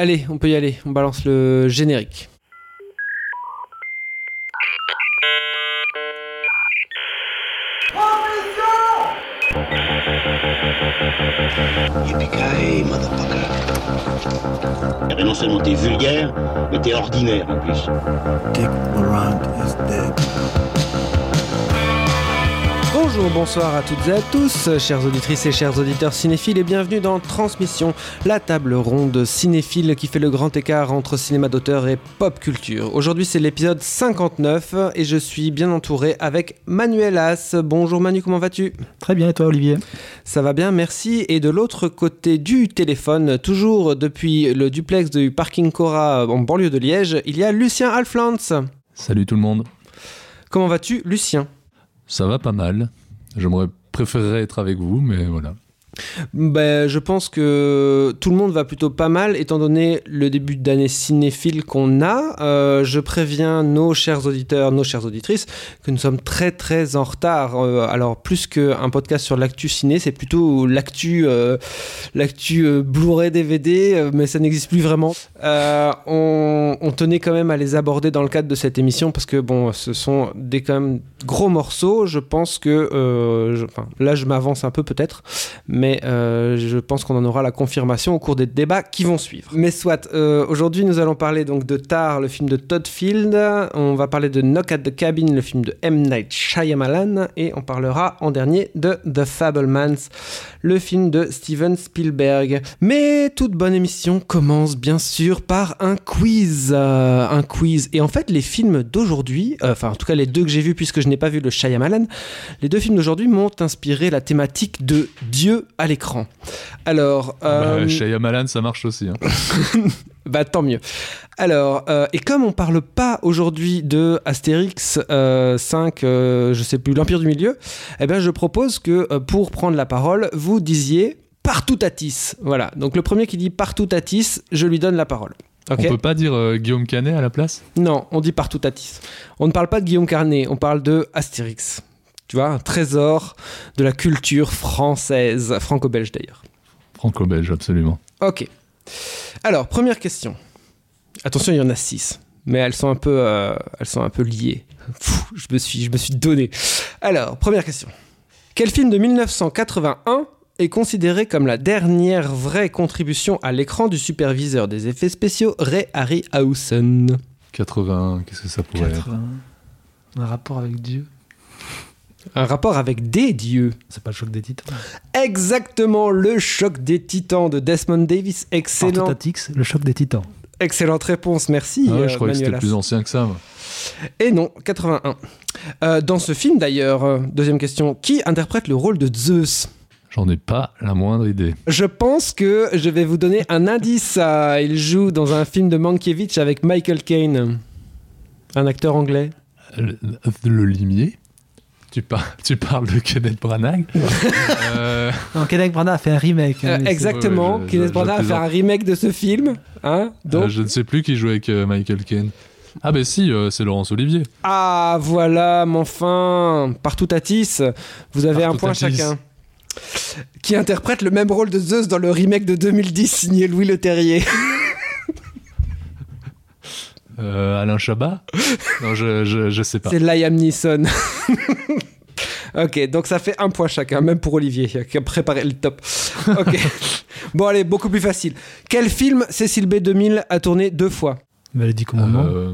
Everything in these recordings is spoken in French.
Allez, on peut y aller. On balance le générique. Motherfucker. Eh ben non seulement t'es vulgaire, mais t'es ordinaire en plus. Dick Laurent is dead. Bonjour, bonsoir à toutes et à tous, chères auditrices et chers auditeurs cinéphiles, et bienvenue dans Transmission, la table ronde cinéphile qui fait le grand écart entre cinéma d'auteur et pop culture. Aujourd'hui, c'est l'épisode 59 et je suis bien entouré avec Manuel As. Bonjour Manu, comment vas-tu? Très bien, et toi Olivier? Ça va bien, merci. Et de l'autre côté du téléphone, toujours depuis le duplex du parking Cora en banlieue de Liège, il y a Lucien Alflans. Salut tout le monde. Comment vas-tu, Lucien? Ça va pas mal. J'aimerais préférerais être avec vous, mais voilà. Ben, je pense que tout le monde va plutôt pas mal, étant donné le début d'année cinéphile qu'on a. Euh, je préviens nos chers auditeurs, nos chères auditrices, que nous sommes très très en retard. Euh, alors, plus qu'un podcast sur l'actu ciné, c'est plutôt l'actu euh, l'actu euh, Blu-ray DVD, mais ça n'existe plus vraiment. On, tenait quand même à les aborder dans le cadre de cette émission, parce que bon, ce sont des quand même gros morceaux. Je pense que, là, je m'avance un peu peut-être mais euh, je pense qu'on en aura la confirmation au cours des débats qui vont suivre. Mais soit, euh, aujourd'hui nous allons parler donc de Tar, le film de Todd Field, on va parler de Knock at the Cabin, le film de M. Night Shyamalan, et on parlera en dernier de The Fablemans, le film de Steven Spielberg. Mais toute bonne émission commence bien sûr par un quiz, euh, un quiz. Et en fait les films d'aujourd'hui, enfin en tout cas les deux que j'ai vus puisque je n'ai pas vu le Shyamalan, les deux films d'aujourd'hui m'ont inspiré la thématique de Dieu à l'écran. Alors, euh, Bah, Shyamalan, ça marche aussi. hein. bah tant mieux. Alors, euh, et comme on parle pas aujourd'hui de Astérix euh, 5, euh, je sais plus, l'Empire du Milieu, eh bien je propose que euh, pour prendre la parole, vous disiez partout Tatis. Voilà. Donc le premier qui dit partout Tatis, je lui donne la parole. Ok? On peut pas dire euh, Guillaume Canet à la place? Non, on dit partout Tatis. On ne parle pas de Guillaume Carnet, on parle de Astérix. Tu vois, un trésor de la culture française, franco-belge d'ailleurs. Franco-belge, absolument. Ok. Alors, première question. Attention, il y en a six, mais elles sont un peu, euh, elles sont un peu liées. Je me suis, je me suis donné. Alors, première question. Quel film de 1981 est considéré comme la dernière vraie contribution à l'écran du superviseur des effets spéciaux Ray Harryhausen? 80, qu'est-ce que ça pourrait être 80. Un rapport avec Dieu? Un rapport avec des dieux. C'est pas le choc des titans Exactement, le choc des titans de Desmond Davis. Excellent, le choc des titans. excellente réponse, merci. Ah ouais, euh, je croyais que c'était plus ancien que ça. moi. Et non, 81. Euh, dans ce film d'ailleurs, euh, deuxième question, qui interprète le rôle de Zeus? J'en ai pas la moindre idée. Je pense que je vais vous donner un indice. euh, il joue dans un film de Mankiewicz avec Michael Caine, un acteur anglais. Le, le limier tu, par- tu parles de Kenneth Branagh Euh, Non, Kenneth Branagh a fait un remake. hein, Euh, mais exactement, ouais, je- Kenneth je- Branagh a je fait un remake de ce film. Hein Donc, euh, je ne sais plus qui jouait avec euh, Michael Caine. Ah ben si, euh, c'est Laurence Olivier. Ah voilà, mon fin, partout Tatis, vous avez un point chacun. Qui interprète le même rôle de Zeus dans le remake de 2010 signé Louis Leterrier. Euh, Alain Chabat Non, je, je, je sais pas. C'est Liam Neeson. ok, donc ça fait un point chacun, même pour Olivier, qui a préparé le top. Ok. bon, allez, beaucoup plus facile. Quel film Cécile B2000 a tourné deux fois Bah, les 10 commandements. Euh,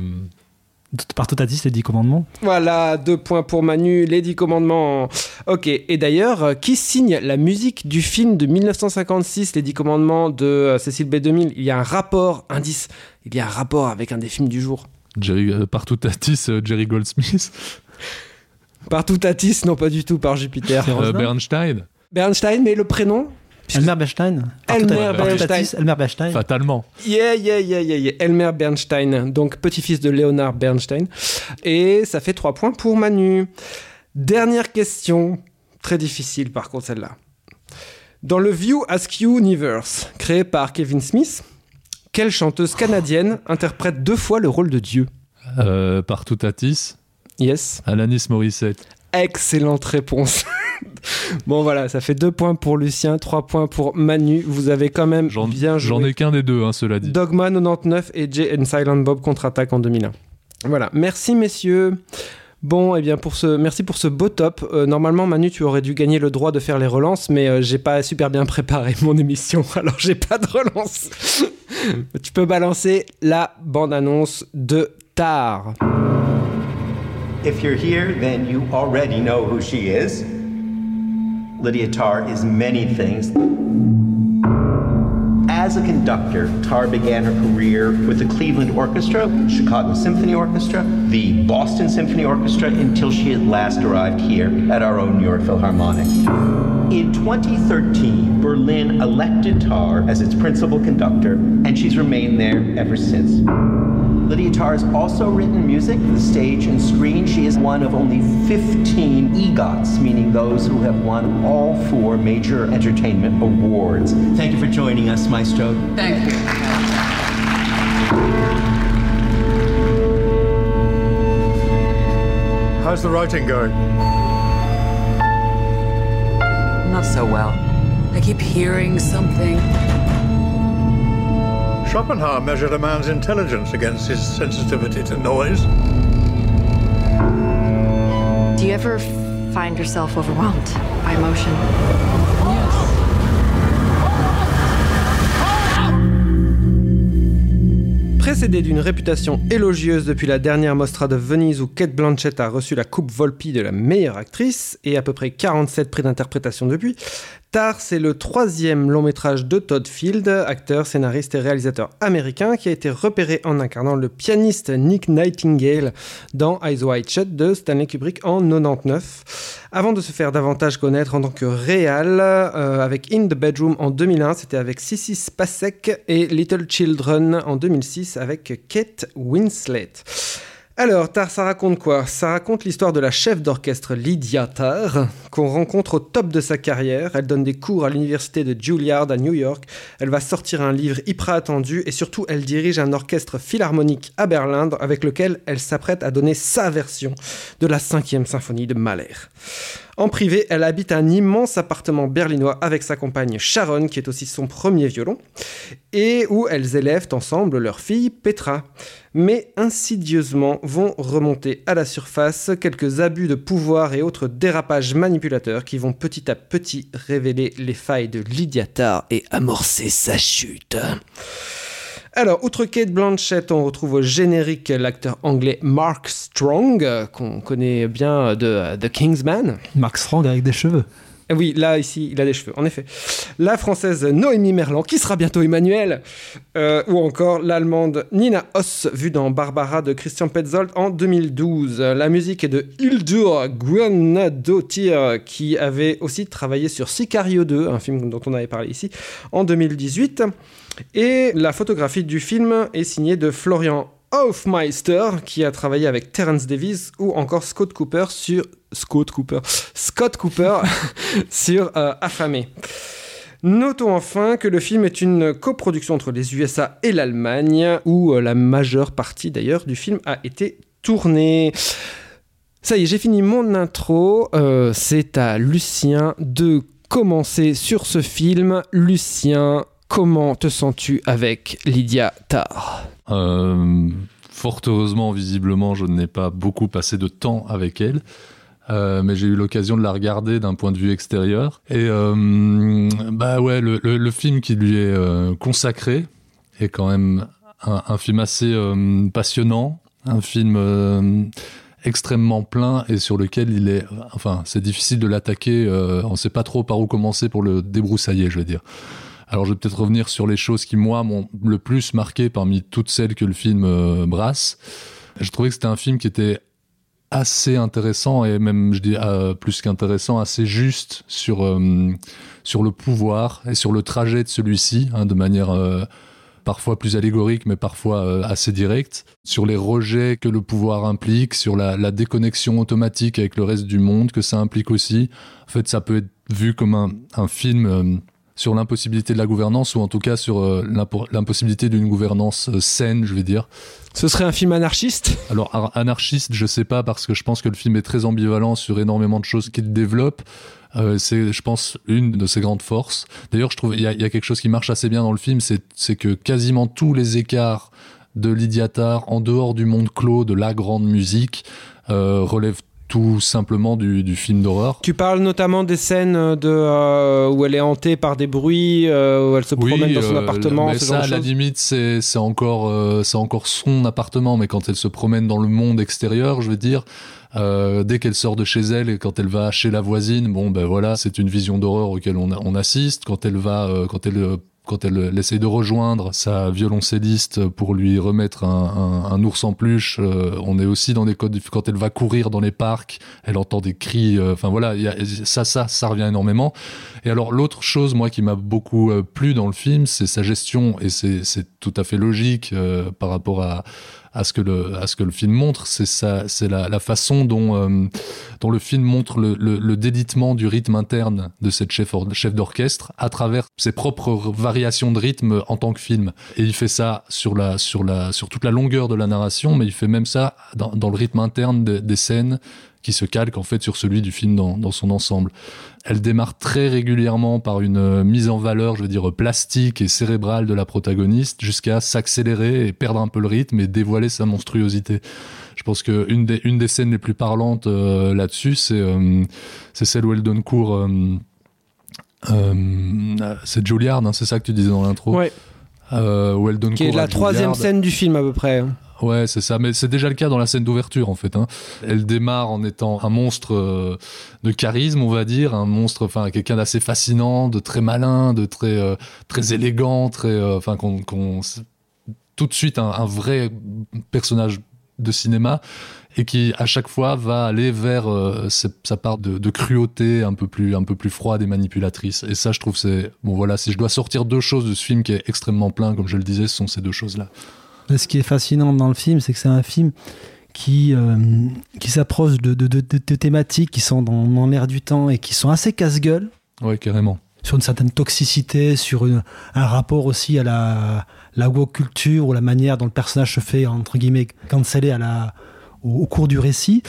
Partotatix, les 10 commandements. Voilà, deux points pour Manu, les dix commandements. Ok, et d'ailleurs, euh, qui signe la musique du film de 1956, Les dix commandements de euh, Cécile B2000 Il y a un rapport, indice, il y a un rapport avec un des films du jour. Jerry, euh, partout Tatis, euh, Jerry Goldsmith, Partout Tatis, non pas du tout, par Jupiter. Euh, Bernstein, Bernstein, mais le prénom Elmer Bernstein. Elmer Bernstein. Elmer Bernstein. fatalement. Yeah, yeah, yeah, yeah, yeah. Elmer Bernstein, donc petit-fils de Leonard Bernstein. Et ça fait 3 points pour Manu. Dernière question, très difficile par contre celle-là. Dans le View Askew Universe, créé par Kevin Smith, quelle chanteuse canadienne interprète deux fois le rôle de Dieu Euh, partout Tatis, Yes. Alanis Morissette. Excellente réponse. bon voilà, ça fait deux points pour Lucien, trois points pour Manu. Vous avez quand même J'en bien joué. j'en ai qu'un des deux, hein, cela dit. Dogma 99 et Jay and Silent Bob contre-attaque en 2001. Voilà, merci messieurs. Bon, et bien pour ce, merci pour ce beau top. Euh, normalement, Manu, tu aurais dû gagner le droit de faire les relances, mais euh, j'ai pas super bien préparé mon émission, alors j'ai pas de relance. tu peux balancer la bande-annonce de Tar. If you're here, then you already know who she is. Lydia Tarr is many things. As a conductor, Tar began her career with the Cleveland Orchestra, Chicago Symphony Orchestra, the Boston Symphony Orchestra, until she at last arrived here at our own New York Philharmonic. In 2013, Berlin elected Tar as its principal conductor, and she's remained there ever since. Lydia Tarr has also written music for the stage and screen. She is one of only 15 EGOTs, meaning those who have won all four major entertainment awards. Thank you for joining us, Maestro. Thank you. How's the writing going? Not so well. I keep hearing something. Schopenhauer measured a man's intelligence against his sensitivity to noise. Do you ever find yourself overwhelmed by emotion? Précédé d'une réputation élogieuse depuis la dernière Mostra de Venise où Kate Blanchett a reçu la Coupe Volpi de la meilleure actrice et à peu près 47 prix d'interprétation depuis, Tar, c'est le troisième long métrage de Todd Field, acteur, scénariste et réalisateur américain qui a été repéré en incarnant le pianiste Nick Nightingale dans Eyes Wide Shut de Stanley Kubrick en 99. Avant de se faire davantage connaître en tant que réal, euh, avec In the Bedroom en 2001, c'était avec Sissy Spacek et Little Children en 2006 avec Kate Winslet. Alors, Tar, ça raconte quoi? Ça raconte l'histoire de la chef d'orchestre Lydia Tarr, qu'on rencontre au top de sa carrière. Elle donne des cours à l'université de Juilliard à New York. Elle va sortir un livre hyper attendu et surtout, elle dirige un orchestre philharmonique à Berlin avec lequel elle s'apprête à donner sa version de la cinquième symphonie de Mahler. En privé, elle habite un immense appartement berlinois avec sa compagne Sharon, qui est aussi son premier violon, et où elles élèvent ensemble leur fille Petra. Mais insidieusement vont remonter à la surface quelques abus de pouvoir et autres dérapages manipulateurs qui vont petit à petit révéler les failles de Lydia et amorcer sa chute. Alors, outre Kate Blanchett, on retrouve au générique l'acteur anglais Mark Strong, euh, qu'on connaît bien de euh, The Kingsman. Mark Strong avec des cheveux. Eh Oui, là, ici, il a des cheveux, en effet. La française Noémie Merlan, qui sera bientôt Emmanuel. Euh, ou encore l'allemande Nina Hoss, vue dans Barbara de Christian Petzold en 2012. La musique est de Hildur Guðnadóttir, qui avait aussi travaillé sur Sicario 2, un film dont on avait parlé ici, en 2018. Et la photographie du film est signée de Florian Hofmeister, qui a travaillé avec Terence Davis ou encore Scott Cooper sur Scott Cooper, Scott Cooper sur euh, Affamé. Notons enfin que le film est une coproduction entre les USA et l'Allemagne, où euh, la majeure partie d'ailleurs du film a été tournée. Ça y est, j'ai fini mon intro. Euh, c'est à Lucien de commencer sur ce film. Lucien, comment te sens-tu avec Lydia Tarr Euh, fort heureusement, visiblement, je n'ai pas beaucoup passé de temps avec elle. Euh, mais j'ai eu l'occasion de la regarder d'un point de vue extérieur. Et euh, bah ouais, le, film qui lui est euh, consacré est quand même un, film assez passionnant, un film extrêmement plein et sur lequel il est, enfin, c'est difficile de l'attaquer. on ne sait pas trop par où commencer pour le débroussailler, je veux dire. Alors je vais peut-être revenir sur les choses qui moi m'ont le plus marqué parmi toutes celles que le film euh, brasse. Je trouvais que c'était un film qui était assez intéressant et même je dis euh, plus qu'intéressant, assez juste sur euh, sur le pouvoir et sur le trajet de celui-ci, hein, de manière parfois plus allégorique, mais parfois assez directe, sur les rejets que le pouvoir implique, sur la, la déconnexion automatique avec le reste du monde que ça implique aussi. En fait, ça peut être vu comme un, un film sur l'impossibilité de la gouvernance ou en tout cas sur euh, l'impo- l'impossibilité d'une gouvernance euh, saine, je vais dire. Ce serait un film anarchiste? Alors ar- anarchiste, je sais pas parce que je pense que le film est très ambivalent sur énormément de choses qu'il développe. Euh, c'est, je pense, une de ses grandes forces. D'ailleurs, je trouve il y a, il y a quelque chose qui marche assez bien dans le film, c'est, c'est que quasiment tous les écarts de Lydia Tarr en dehors du monde clos de la grande musique euh, relèvent tout simplement du, du film d'horreur. Tu parles notamment des scènes de, euh, où elle est hantée par des bruits, euh, où elle se promène dans son euh, appartement, mais ce ça, genre de à la limite, c'est c'est encore euh, c'est encore son appartement, mais quand elle se promène dans le monde extérieur, je veux dire. euh, dès qu'elle sort de chez elle et quand elle va chez la voisine, bon ben voilà, c'est une vision d'horreur auquel on, on assiste. Quand elle va, euh, quand elle euh, quand elle, elle essaye de rejoindre sa violoncelliste pour lui remettre un, un, un ours en peluche, euh, on est aussi dans des codes. Quand elle va courir dans les parcs, elle entend des cris. euh, Enfin voilà, il y a, ça, ça, ça revient énormément. Et alors l'autre chose, moi, qui m'a beaucoup euh, plu dans le film, c'est sa gestion et c'est c'est tout à fait logique euh, par rapport à à ce que le à ce que le film montre. C'est ça c'est la, la façon dont euh, dont le film montre le, le, le du rythme interne de cette chef chef d'orchestre à travers ses propres variations de rythme en tant que film. Et il fait ça sur la sur la sur toute la longueur de la narration mais il fait même ça dans, dans le rythme interne de- des scènes qui se calque en fait sur celui du film dans, dans son ensemble. Elle démarre très régulièrement par une euh, mise en valeur, je veux dire, plastique et cérébrale de la protagoniste, jusqu'à s'accélérer et perdre un peu le rythme et dévoiler sa monstruosité. Je pense que une des, une des scènes les plus parlantes euh, là-dessus, c'est euh, c'est celle où elle donne cours. euh, euh, c'est Juilliard, hein, c'est ça que tu disais dans l'intro? Ouais. Euh, où elle donne Qui est la troisième Juilliard. scène du film à peu près. Ouais, c'est ça. Mais c'est déjà le cas dans la scène d'ouverture, en fait. Hein. Elle démarre en étant un monstre euh, de charisme, on va dire, un monstre, enfin, quelqu'un d'assez fascinant, de très malin, de très, euh, très élégant, très, euh, enfin, qu'on, tout de suite un, un vrai personnage de cinéma et qui à chaque fois va aller vers euh, sa- part de, de cruauté un peu plus un peu plus froide et manipulatrice et ça je trouve c'est bon voilà si je dois sortir deux choses de ce film qui est extrêmement plein comme je le disais ce sont ces deux choses là Ce qui est fascinant dans le film, c'est que c'est un film qui, euh, qui s'approche de, de, de- de- de thématiques qui sont dans, dans l'air du temps et qui sont assez casse-gueule, ouais carrément sur une certaine toxicité, sur une- un rapport aussi à la, la woke culture ou la manière dont le personnage se fait, entre guillemets, canceller à la, au, au cours du récit.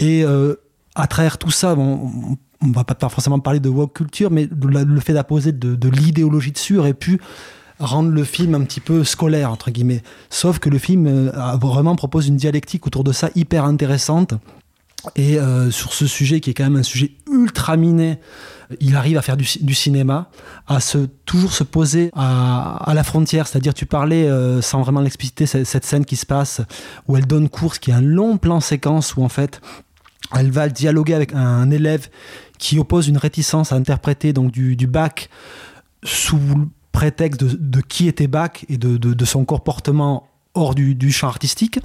Et euh, à travers tout ça, bon, on, on va pas forcément parler de woke culture, mais le fait d'apposer de, de l'idéologie dessus aurait pu rendre le film un petit peu scolaire, entre guillemets. Sauf que le film euh, vraiment propose une dialectique autour de ça hyper intéressante. Et euh, sur ce sujet qui est quand même un sujet ultra miné, il arrive à faire du, ci- du cinéma, à se, toujours se poser à, la frontière. C'est-à-dire, tu parlais, euh, sans vraiment l'expliciter, cette, scène qui se passe où elle donne cours, qui est un long plan séquence où en fait, elle va dialoguer avec un élève qui oppose une réticence à interpréter donc du, du bac sous prétexte de, de qui était Bach et de, de- de son comportement hors du, du champ artistique.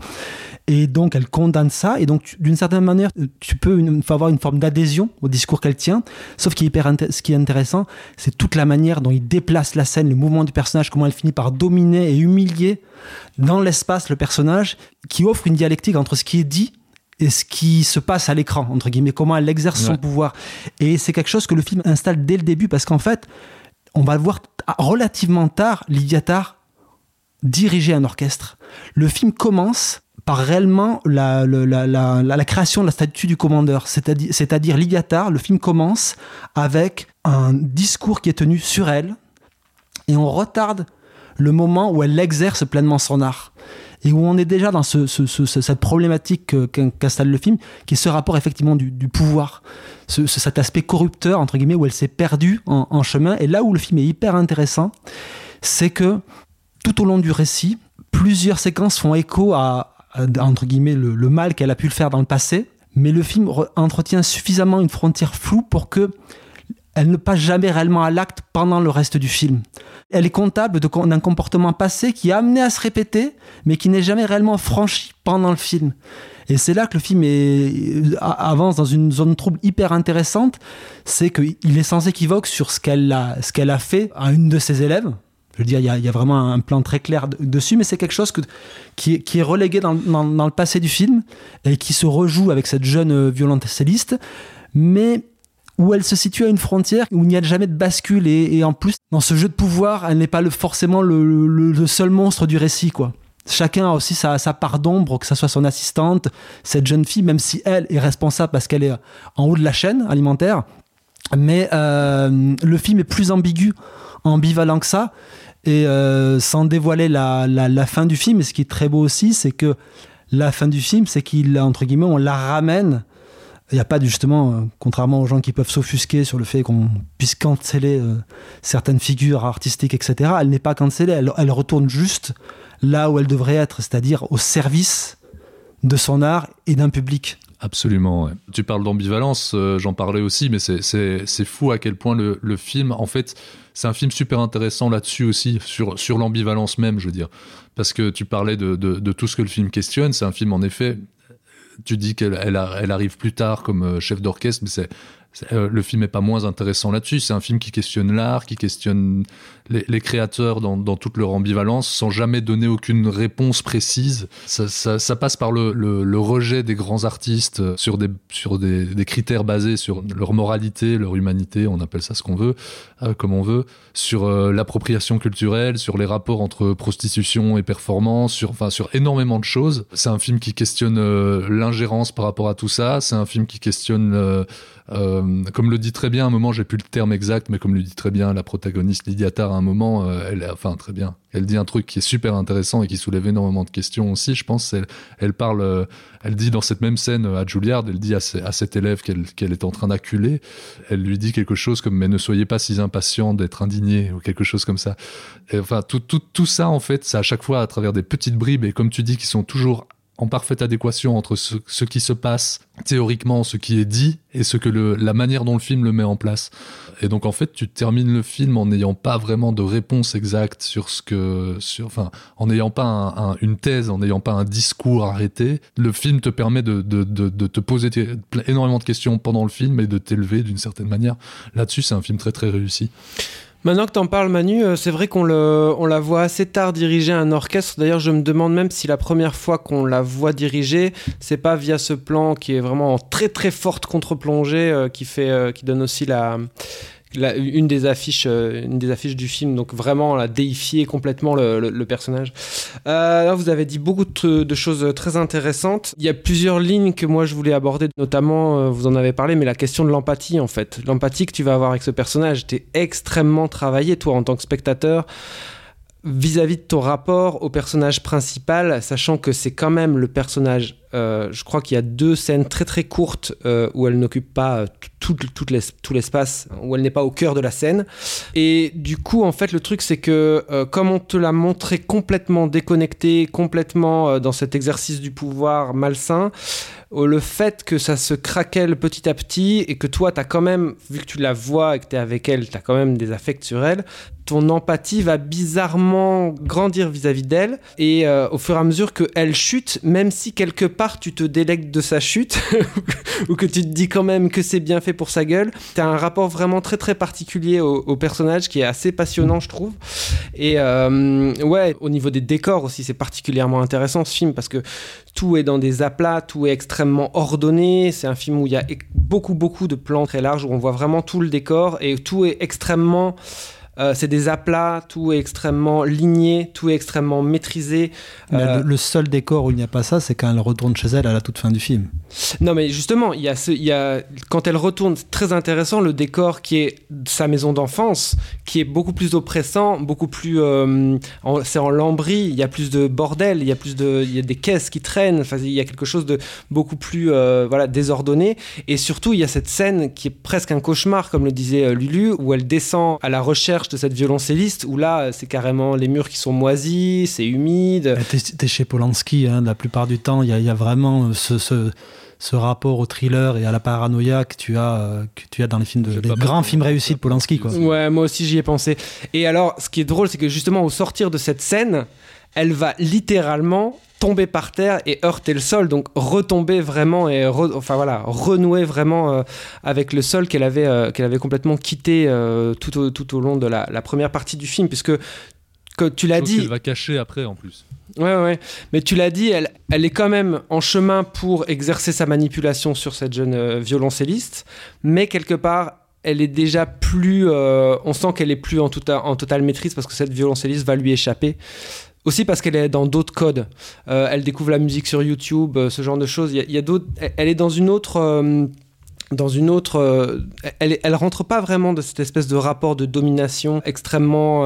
Et donc, elle condamne ça. Et donc, d'une certaine manière, tu peux une- avoir une forme d'adhésion au discours qu'elle tient. Sauf qu'il hyper ce qui est intéressant, c'est toute la manière dont il déplace la scène, le mouvement du personnage, comment elle finit par dominer et humilier dans l'espace le personnage, qui offre une dialectique entre ce qui est dit et ce qui se passe à l'écran, entre guillemets, comment elle exerce son pouvoir. Et c'est quelque chose que le film installe dès le début, parce qu'en fait, on va voir t- relativement tard, Lydia Tarr diriger un orchestre. Le film commence par réellement la, création de la statue du commandeur, c'est-à-dire, c'est-à-dire le film commence avec un discours qui est tenu sur elle, et on retarde le moment où elle exerce pleinement son art. Et où on est déjà dans ce, ce- ce- ce- cette problématique que- qu'in- qu'installe le film, qui est ce rapport effectivement du, pouvoir, ce, ce- cet aspect corrupteur, entre guillemets, où elle s'est perdue en, chemin. Et là où le film est hyper intéressant, c'est que tout au long du récit, plusieurs séquences font écho à, entre guillemets, le, le mal qu'elle a pu le faire dans le passé, mais le film re- entretient suffisamment une frontière floue pour que elle ne passe jamais réellement à l'acte pendant le reste du film. Elle est comptable d'un comportement passé qui est amené à se répéter, mais qui n'est jamais réellement franchi pendant le film. Et c'est là que le film a- avance dans une zone trouble hyper intéressante, c'est qu'il est sans équivoque sur ce qu'elle a, a fait à une de ses élèves. Je veux dire, il y a, vraiment un plan très clair de- dessus, mais c'est quelque chose qui, est, relégué dans le passé du film et qui se rejoue avec cette jeune euh, violoncelliste, mais où elle se situe à une frontière où il n'y a jamais de bascule et, en plus dans ce jeu de pouvoir elle n'est pas forcément le, seul monstre du récit quoi chacun a aussi sa, part d'ombre que ce soit son assistante cette jeune fille même si elle est responsable parce qu'elle est en haut de la chaîne alimentaire Mais euh, le film est plus ambigu, ambivalent que ça. Et euh, sans dévoiler la fin du film, et ce qui est très beau aussi, c'est que la fin du film, c'est qu'il, entre guillemets, on la ramène. Il n'y a pas justement, euh, contrairement aux gens qui peuvent s'offusquer sur le fait qu'on puisse canceller euh, certaines figures artistiques, etc., elle n'est pas cancellée, elle, retourne juste là où elle devrait être, c'est-à-dire au service de son art et d'un public. Absolument. Tu parles d'ambivalence, euh, j'en parlais aussi, mais c'est- fou à quel point le, le film, en fait, c'est un film super intéressant là-dessus aussi, sur, sur l'ambivalence même, je veux dire. Parce que tu parlais de, de tout ce que le film questionne, c'est un film, en effet, tu dis qu'elle elle, elle arrive plus tard comme euh, chef d'orchestre, mais c'est- euh, le film est pas moins intéressant là-dessus. C'est un film qui questionne l'art, qui questionne les, créateurs dans, toute leur ambivalence, sans jamais donner aucune réponse précise. Ça, passe par le, rejet des grands artistes sur des, critères basés sur leur moralité, leur humanité, on appelle ça ce qu'on veut, euh, comme on veut, sur euh, l'appropriation culturelle, sur les rapports entre prostitution et performance, sur, enfin, sur énormément de choses. C'est un film qui questionne l'ingérence par rapport à tout ça. C'est un film qui questionne, euh, comme le dit très bien, un moment, j'ai plus le terme exact, mais comme le dit très bien la protagoniste Lydia Tarr, à un moment, euh, elle, enfin très bien, elle dit un truc qui est super intéressant et qui soulève énormément de questions aussi. Je pense, elle, parle, euh, elle dit dans cette même scène à Juilliard, elle dit à, ce- cet élève qu'elle est en train d'acculer, elle lui dit quelque chose comme mais ne soyez pas si impatient d'être indigné ou quelque chose comme ça. Et enfin, tout ça, en fait, c'est à chaque fois à travers des petites bribes et comme tu dis, qui sont toujours en parfaite adéquation entre ce, qui se passe théoriquement, ce qui est dit et ce que le, la manière dont le film le met en place. Et donc en fait, tu termines le film en n'ayant pas vraiment de réponse exacte sur ce que, sur, enfin, en n'ayant pas un- un- une thèse, en n'ayant pas un discours arrêté. Le film te permet de, de, de, de te poser énormément de questions pendant le film et de t'élever d'une certaine manière. Là-dessus, c'est un film très très réussi. Maintenant que t'en parles, Manu, euh, c'est vrai qu'on le, on la voit assez tard diriger un orchestre. D'ailleurs, je me demande même si la première fois qu'on la voit diriger, c'est pas via ce plan qui est vraiment en très très forte contre-plongée euh, qui fait, euh, qui donne aussi la, une des affiches, euh, une des affiches du film. Donc vraiment, la déifier complètement le, personnage. Euh, là, vous avez dit beaucoup de, choses très intéressantes. Il y a plusieurs lignes que moi je voulais aborder, notamment, euh, vous en avez parlé, mais la question de l'empathie en fait. L'empathie que tu vas avoir avec ce personnage, t'es extrêmement travaillé, toi, en tant que spectateur, vis-à-vis de ton rapport au personnage principal, sachant que c'est quand même le personnage. Euh, je crois qu'il y a deux scènes très très courtes euh, où elle n'occupe pas euh, tout, tout, l'es- tout l'espace, où elle n'est pas au cœur de la scène. Et du coup, en fait, le truc, c'est que comme on te l'a montré complètement déconnecté, complètement dans cet exercice du pouvoir malsain, le fait que ça se craquelle petit à petit et que toi, tu as quand même, vu que tu la vois et que tu es avec elle, tu as quand même des affects sur elle, ton empathie va bizarrement grandir vis-à-vis d'elle et au fur et à mesure qu'elle chute, même si quelque tu te délectes de sa chute ou que tu te dis quand même que c'est bien fait pour sa gueule, tu as un rapport vraiment très très particulier au, au personnage qui est assez passionnant je trouve. Et euh, ouais, au niveau des décors aussi, c'est particulièrement intéressant ce film parce que tout est dans des aplats, tout est extrêmement ordonné. C'est un film où il y a e- beaucoup, beaucoup de plans très larges où on voit vraiment tout le décor et tout est extrêmement. Euh, c'est des aplats, tout est extrêmement ligné, tout est extrêmement maîtrisé. Euh, le, le seul décor où il n'y a pas ça, c'est quand elle retourne chez elle à la toute fin du film. Non, mais justement, il y a ce, il y a, quand elle retourne, c'est très intéressant le décor qui est sa maison d'enfance, qui est beaucoup plus oppressant, beaucoup plus. euh, c'est en lambris, il y a plus de bordel, il y a plus de. Il y a des caisses qui traînent, enfin, il y a quelque chose de beaucoup plus voilà, désordonné. Et surtout, il y a cette scène qui est presque un cauchemar, comme le disait Lulu, où elle descend à la recherche de cette violoncelliste, où là, euh, c'est carrément les murs qui sont moisis, c'est humide. Euh, T'es t'es chez Polanski, hein, la plupart du temps, il y, a- il y a vraiment ce, ce, ce rapport au thriller et à la paranoïa que tu as, euh, que tu as dans les films de, les grands films réussis de Polanski. Quoi. Ouais, moi aussi j'y ai pensé. Et alors, ce qui est drôle, c'est que justement au sortir de cette scène, elle va littéralement tomber par terre et heurter le sol, donc retomber vraiment et re- enfin voilà, renouer vraiment euh, avec le sol qu'elle avait, euh, qu'elle avait complètement quitté euh, tout, au, tout au long de la, la première partie du film, puisque que tu l'as dit, qu'elle va cacher après en plus. Ouais, ouais. Mais tu l'as dit, elle, elle est quand même en chemin pour exercer sa manipulation sur cette jeune violoncelliste. Mais quelque part, elle est déjà plus. euh, on sent qu'elle est plus en, tota- en totale maîtrise parce que cette violoncelliste va lui échapper. Aussi parce qu'elle est dans d'autres codes. Euh, elle découvre la musique sur YouTube, euh, ce genre de choses. Il y a, d'autres. Elle, est dans une autre. euh, dans une autre. elle, elle rentre pas vraiment de cette espèce de rapport de domination extrêmement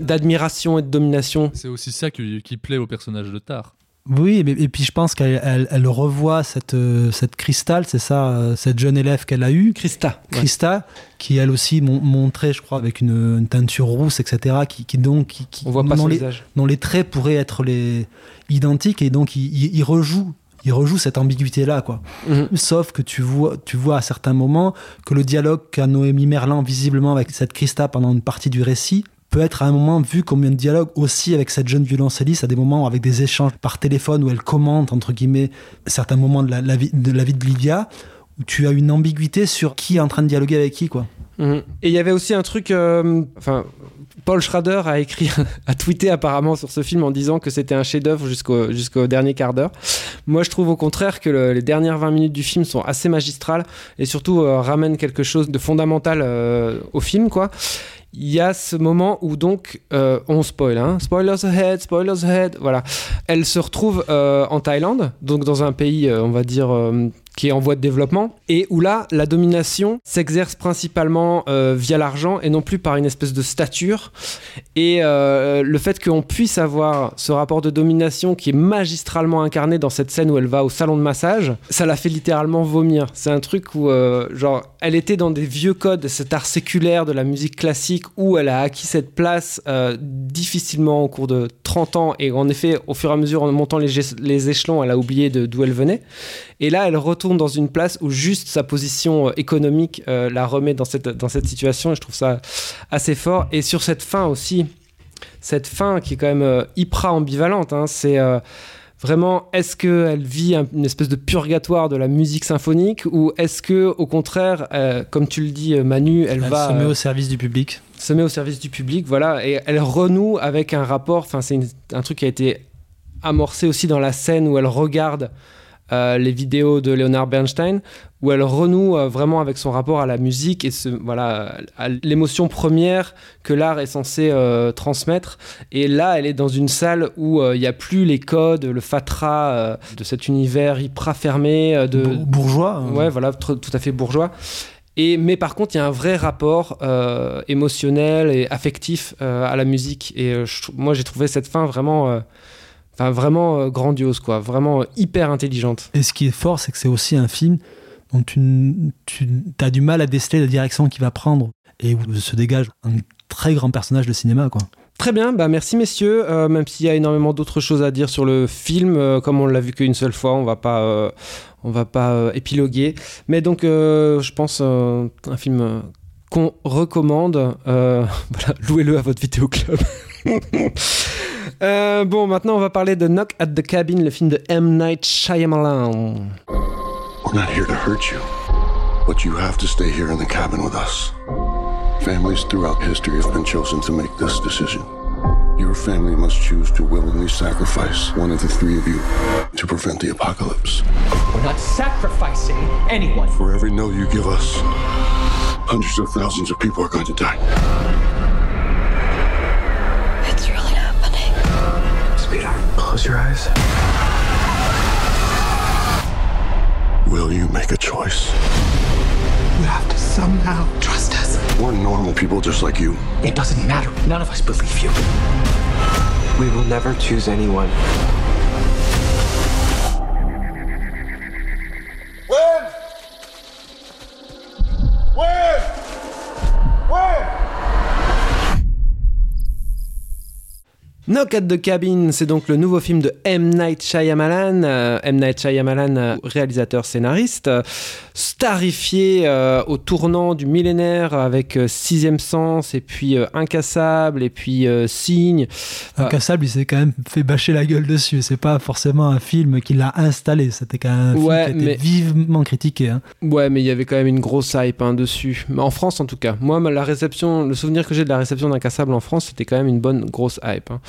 d'admiration et de domination. C'est aussi ça qui, qui plaît au personnage de Tar. Oui, et puis je pense qu'elle elle, elle revoit cette, euh, cette cristal, c'est ça, euh, cette jeune élève qu'elle a eue, Christa. ouais. Christa, qui elle aussi mon- montrait, je crois, avec une, une teinture rousse, etc., qui, qui donc. Qui, qui- On voit pas dont son les, visage. dont les traits pourraient être les identiques, et donc il, il- il rejoue. Il rejoue cette ambiguïté-là, quoi. Mhm. Sauf que tu vois, tu vois à certains moments que le dialogue qu'a Noémie Merlan visiblement avec cette Christa pendant une partie du récit peut être à un moment vu comme un dialogue aussi avec cette jeune violoncelliste à des moments avec des échanges par téléphone où elle commente entre guillemets certains moments de la, vie, de la vie de Lydia où tu as une ambiguïté sur qui est en train de dialoguer avec qui quoi. Mhm. Et il y avait aussi un truc. euh, Enfin, Paul Schrader a écrit, a tweeté apparemment sur ce film en disant que c'était un chef-d'œuvre jusqu'au jusqu'au dernier quart d'heure. Moi, je trouve au contraire que le- les dernières 20 minutes du film sont assez magistrales et surtout euh, ramènent quelque chose de fondamental euh, au film, quoi. Il y a ce moment où donc euh, on spoil, hein, spoilers ahead, spoilers ahead, voilà. Elle se retrouve euh, en Thaïlande, donc dans un pays, euh, on va dire, qui est en voie de développement, et où là, la domination s'exerce principalement euh, via l'argent et non plus par une espèce de stature. Et euh, le fait qu'on puisse avoir ce rapport de domination qui est magistralement incarné dans cette scène où elle va au salon de massage, ça la fait littéralement vomir. C'est un truc où, euh, genre, elle était dans des vieux codes, cet art séculaire de la musique classique où elle a acquis cette place difficilement au cours de 30 ans. Et en effet, au fur et à mesure, en montant les, les échelons, elle a oublié d'où elle venait. Et là, elle retourne dans une place où juste sa position euh, économique euh, la remet dans cette, dans cette situation. Et je trouve ça assez fort. Et sur cette fin aussi, cette fin qui est quand même euh, hyper ambivalente, hein, c'est euh, vraiment est-ce qu'elle vit un- une espèce de purgatoire de la musique symphonique ou est-ce que au contraire, euh, comme tu le dis Manu, elle, Elle va se met au service du public. se met au service du public, voilà, et elle renoue avec un rapport, enfin c'est un truc qui a été amorcé aussi dans la scène où elle regarde euh, les vidéos de Leonard Bernstein, où elle renoue euh, vraiment avec son rapport à la musique et ce, voilà, à l'émotion première que l'art est censé euh, transmettre. Et là, elle est dans une salle où il n'y a plus les codes, le fatras de cet univers hyper fermé, de, Bour- bourgeois. hein. Ouais, voilà, tout à fait bourgeois. Et, mais par contre, il y a un vrai rapport euh, émotionnel et affectif euh, à la musique. Et euh, je moi, j'ai trouvé cette fin vraiment, enfin, vraiment euh, grandiose, quoi. Vraiment euh, hyper intelligente. Et ce qui est fort, c'est que c'est aussi un film dont tu, as du mal à déceler la direction qu'il va prendre et où se dégage un très grand personnage de cinéma. Quoi. Très bien, bah merci messieurs. Euh, même s'il y a énormément d'autres choses à dire sur le film, euh, comme on l'a vu qu'une seule fois, on va pas, euh, on va pas épiloguer. Mais donc, je pense un film qu'on recommande. Voilà, louez-le à votre vidéoclub. Euh, bon, maintenant, on va parler de Knock at the Cabin, le film de M. Night Shyamalan. We're not here to hurt you, but you have to stay here in the cabin with us. Families throughout history have been chosen to make this decision. Your family must choose to willingly sacrifice one of the three of you to prevent the apocalypse. We're not sacrificing anyone. For every no you give us, hundreds of thousands of people are going to die. Close your eyes. Will you make a choice? You have to somehow trust us. We're normal people just like you. It doesn't matter. None of us believe you. We will never choose anyone. When? When? Knock at the Cabin, c'est donc le nouveau film de M. Night Shyamalan. Euh, M. Night Shyamalan, euh, réalisateur scénariste, euh, starifié euh, au tournant du millénaire avec Sixième Sens et puis Incassable et puis Signe. Incassable, il s'est quand même fait bâcher la gueule dessus. C'est pas forcément un film qui l'a installé. C'était quand même un film qui a été mais- vivement critiqué. hein. Ouais, mais il y avait quand même une grosse hype hein, dessus. Mais en France, en tout cas. Moi, la réception, le souvenir que j'ai de la réception d'Incassable en France, c'était quand même une bonne grosse hype. hein.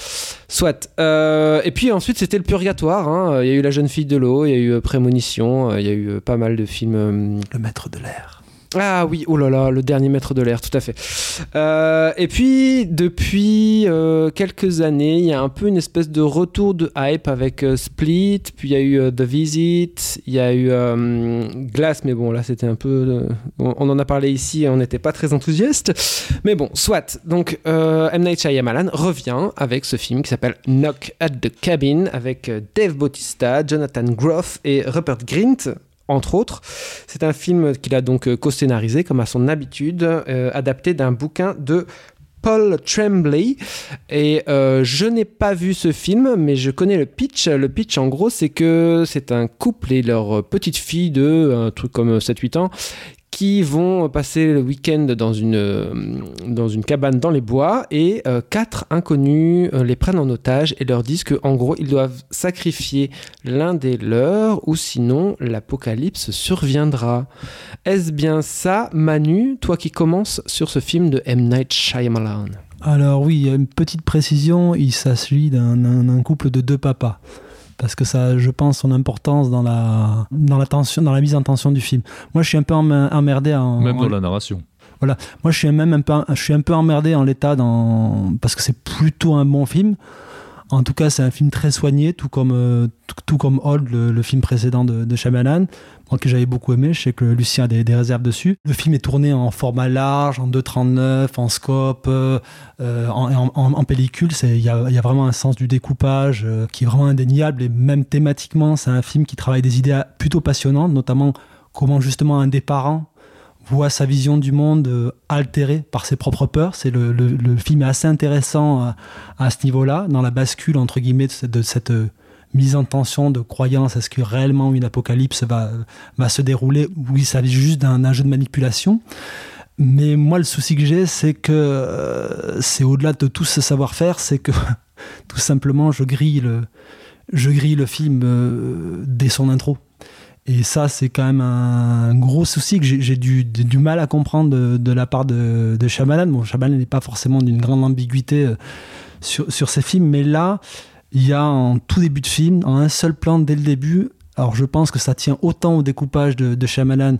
Soit. Euh, et puis ensuite, c'était le purgatoire. hein. Il y a eu La jeune fille de l'eau, il y a eu euh, Prémonition, euh, il y a eu pas mal de films. Le maître de l'air. Ah oui, oh là là, le dernier maître de l'air, tout à fait. Euh, et puis, depuis euh, quelques années, il y a un peu une espèce de retour de hype avec euh, Split, puis il y a eu The Visit, il y a eu Glass, mais bon, là c'était un peu... On, en a parlé ici et on n'était pas très enthousiaste. Mais bon, soit. Donc, M. Night Shyamalan revient avec ce film qui s'appelle Knock at the Cabin, avec Dave Bautista, Jonathan Groff et Rupert Grint entre autres. C'est un film qu'il a donc euh, co-scénarisé, comme à son habitude, euh, adapté d'un bouquin de Paul Tremblay. Et euh, je n'ai pas vu ce film, mais je connais le pitch. Le pitch, en gros, c'est que c'est un couple et leur petite fille de un truc comme 7-8 ans qui vont passer le week-end dans une, euh, dans une cabane dans les bois et euh, quatre inconnus euh, les prennent en otage et leur disent qu'en gros ils doivent sacrifier l'un des leurs ou sinon l'apocalypse surviendra. Est-ce bien ça, Manu, toi qui commences sur ce film de M. Night Shyamalan? Alors oui, une petite précision, il s'agit d'un couple de deux papas parce que ça, je pense, son importance dans la, dans la, tension, dans la mise en tension du film. Moi, je suis un peu emmerdé en. Même dans la narration. Voilà. Moi, je suis même un peu, je suis un peu emmerdé en l'état dans, parce que c'est plutôt un bon film. En tout cas, c'est un film très soigné, tout comme, euh, tout, comme Old, le, film précédent de, de Shyamalan, moi que j'avais beaucoup aimé. Je sais que Lucien a des, réserves dessus. Le film est tourné en format large, en 2.39, en scope, euh, euh, en, pellicule. Il y a, y a, vraiment un sens du découpage qui est vraiment indéniable. Et même thématiquement, c'est un film qui travaille des idées plutôt passionnantes, notamment comment justement un des parents voit sa vision du monde euh, altérée par ses propres peurs. C'est le, film est assez intéressant à, ce niveau-là, dans la bascule entre guillemets de cette, euh, mise en tension de croyance. Est-ce que réellement une apocalypse va, va se dérouler ou il s'agit juste d'un jeu de manipulation Mais moi, le souci que j'ai, c'est que euh, c'est au-delà de tout ce savoir-faire, c'est que tout simplement, je grille le, je grille le film dès son intro. Et ça, c'est quand même un gros souci que j'ai du, mal à comprendre de, la part de, de Shyamalan. Bon, Shyamalan n'est pas forcément d'une grande ambiguïté euh, sur, sur ses films, mais là, il y a en tout début de film, en un seul plan dès le début, alors je pense que ça tient autant au découpage de, de Shyamalan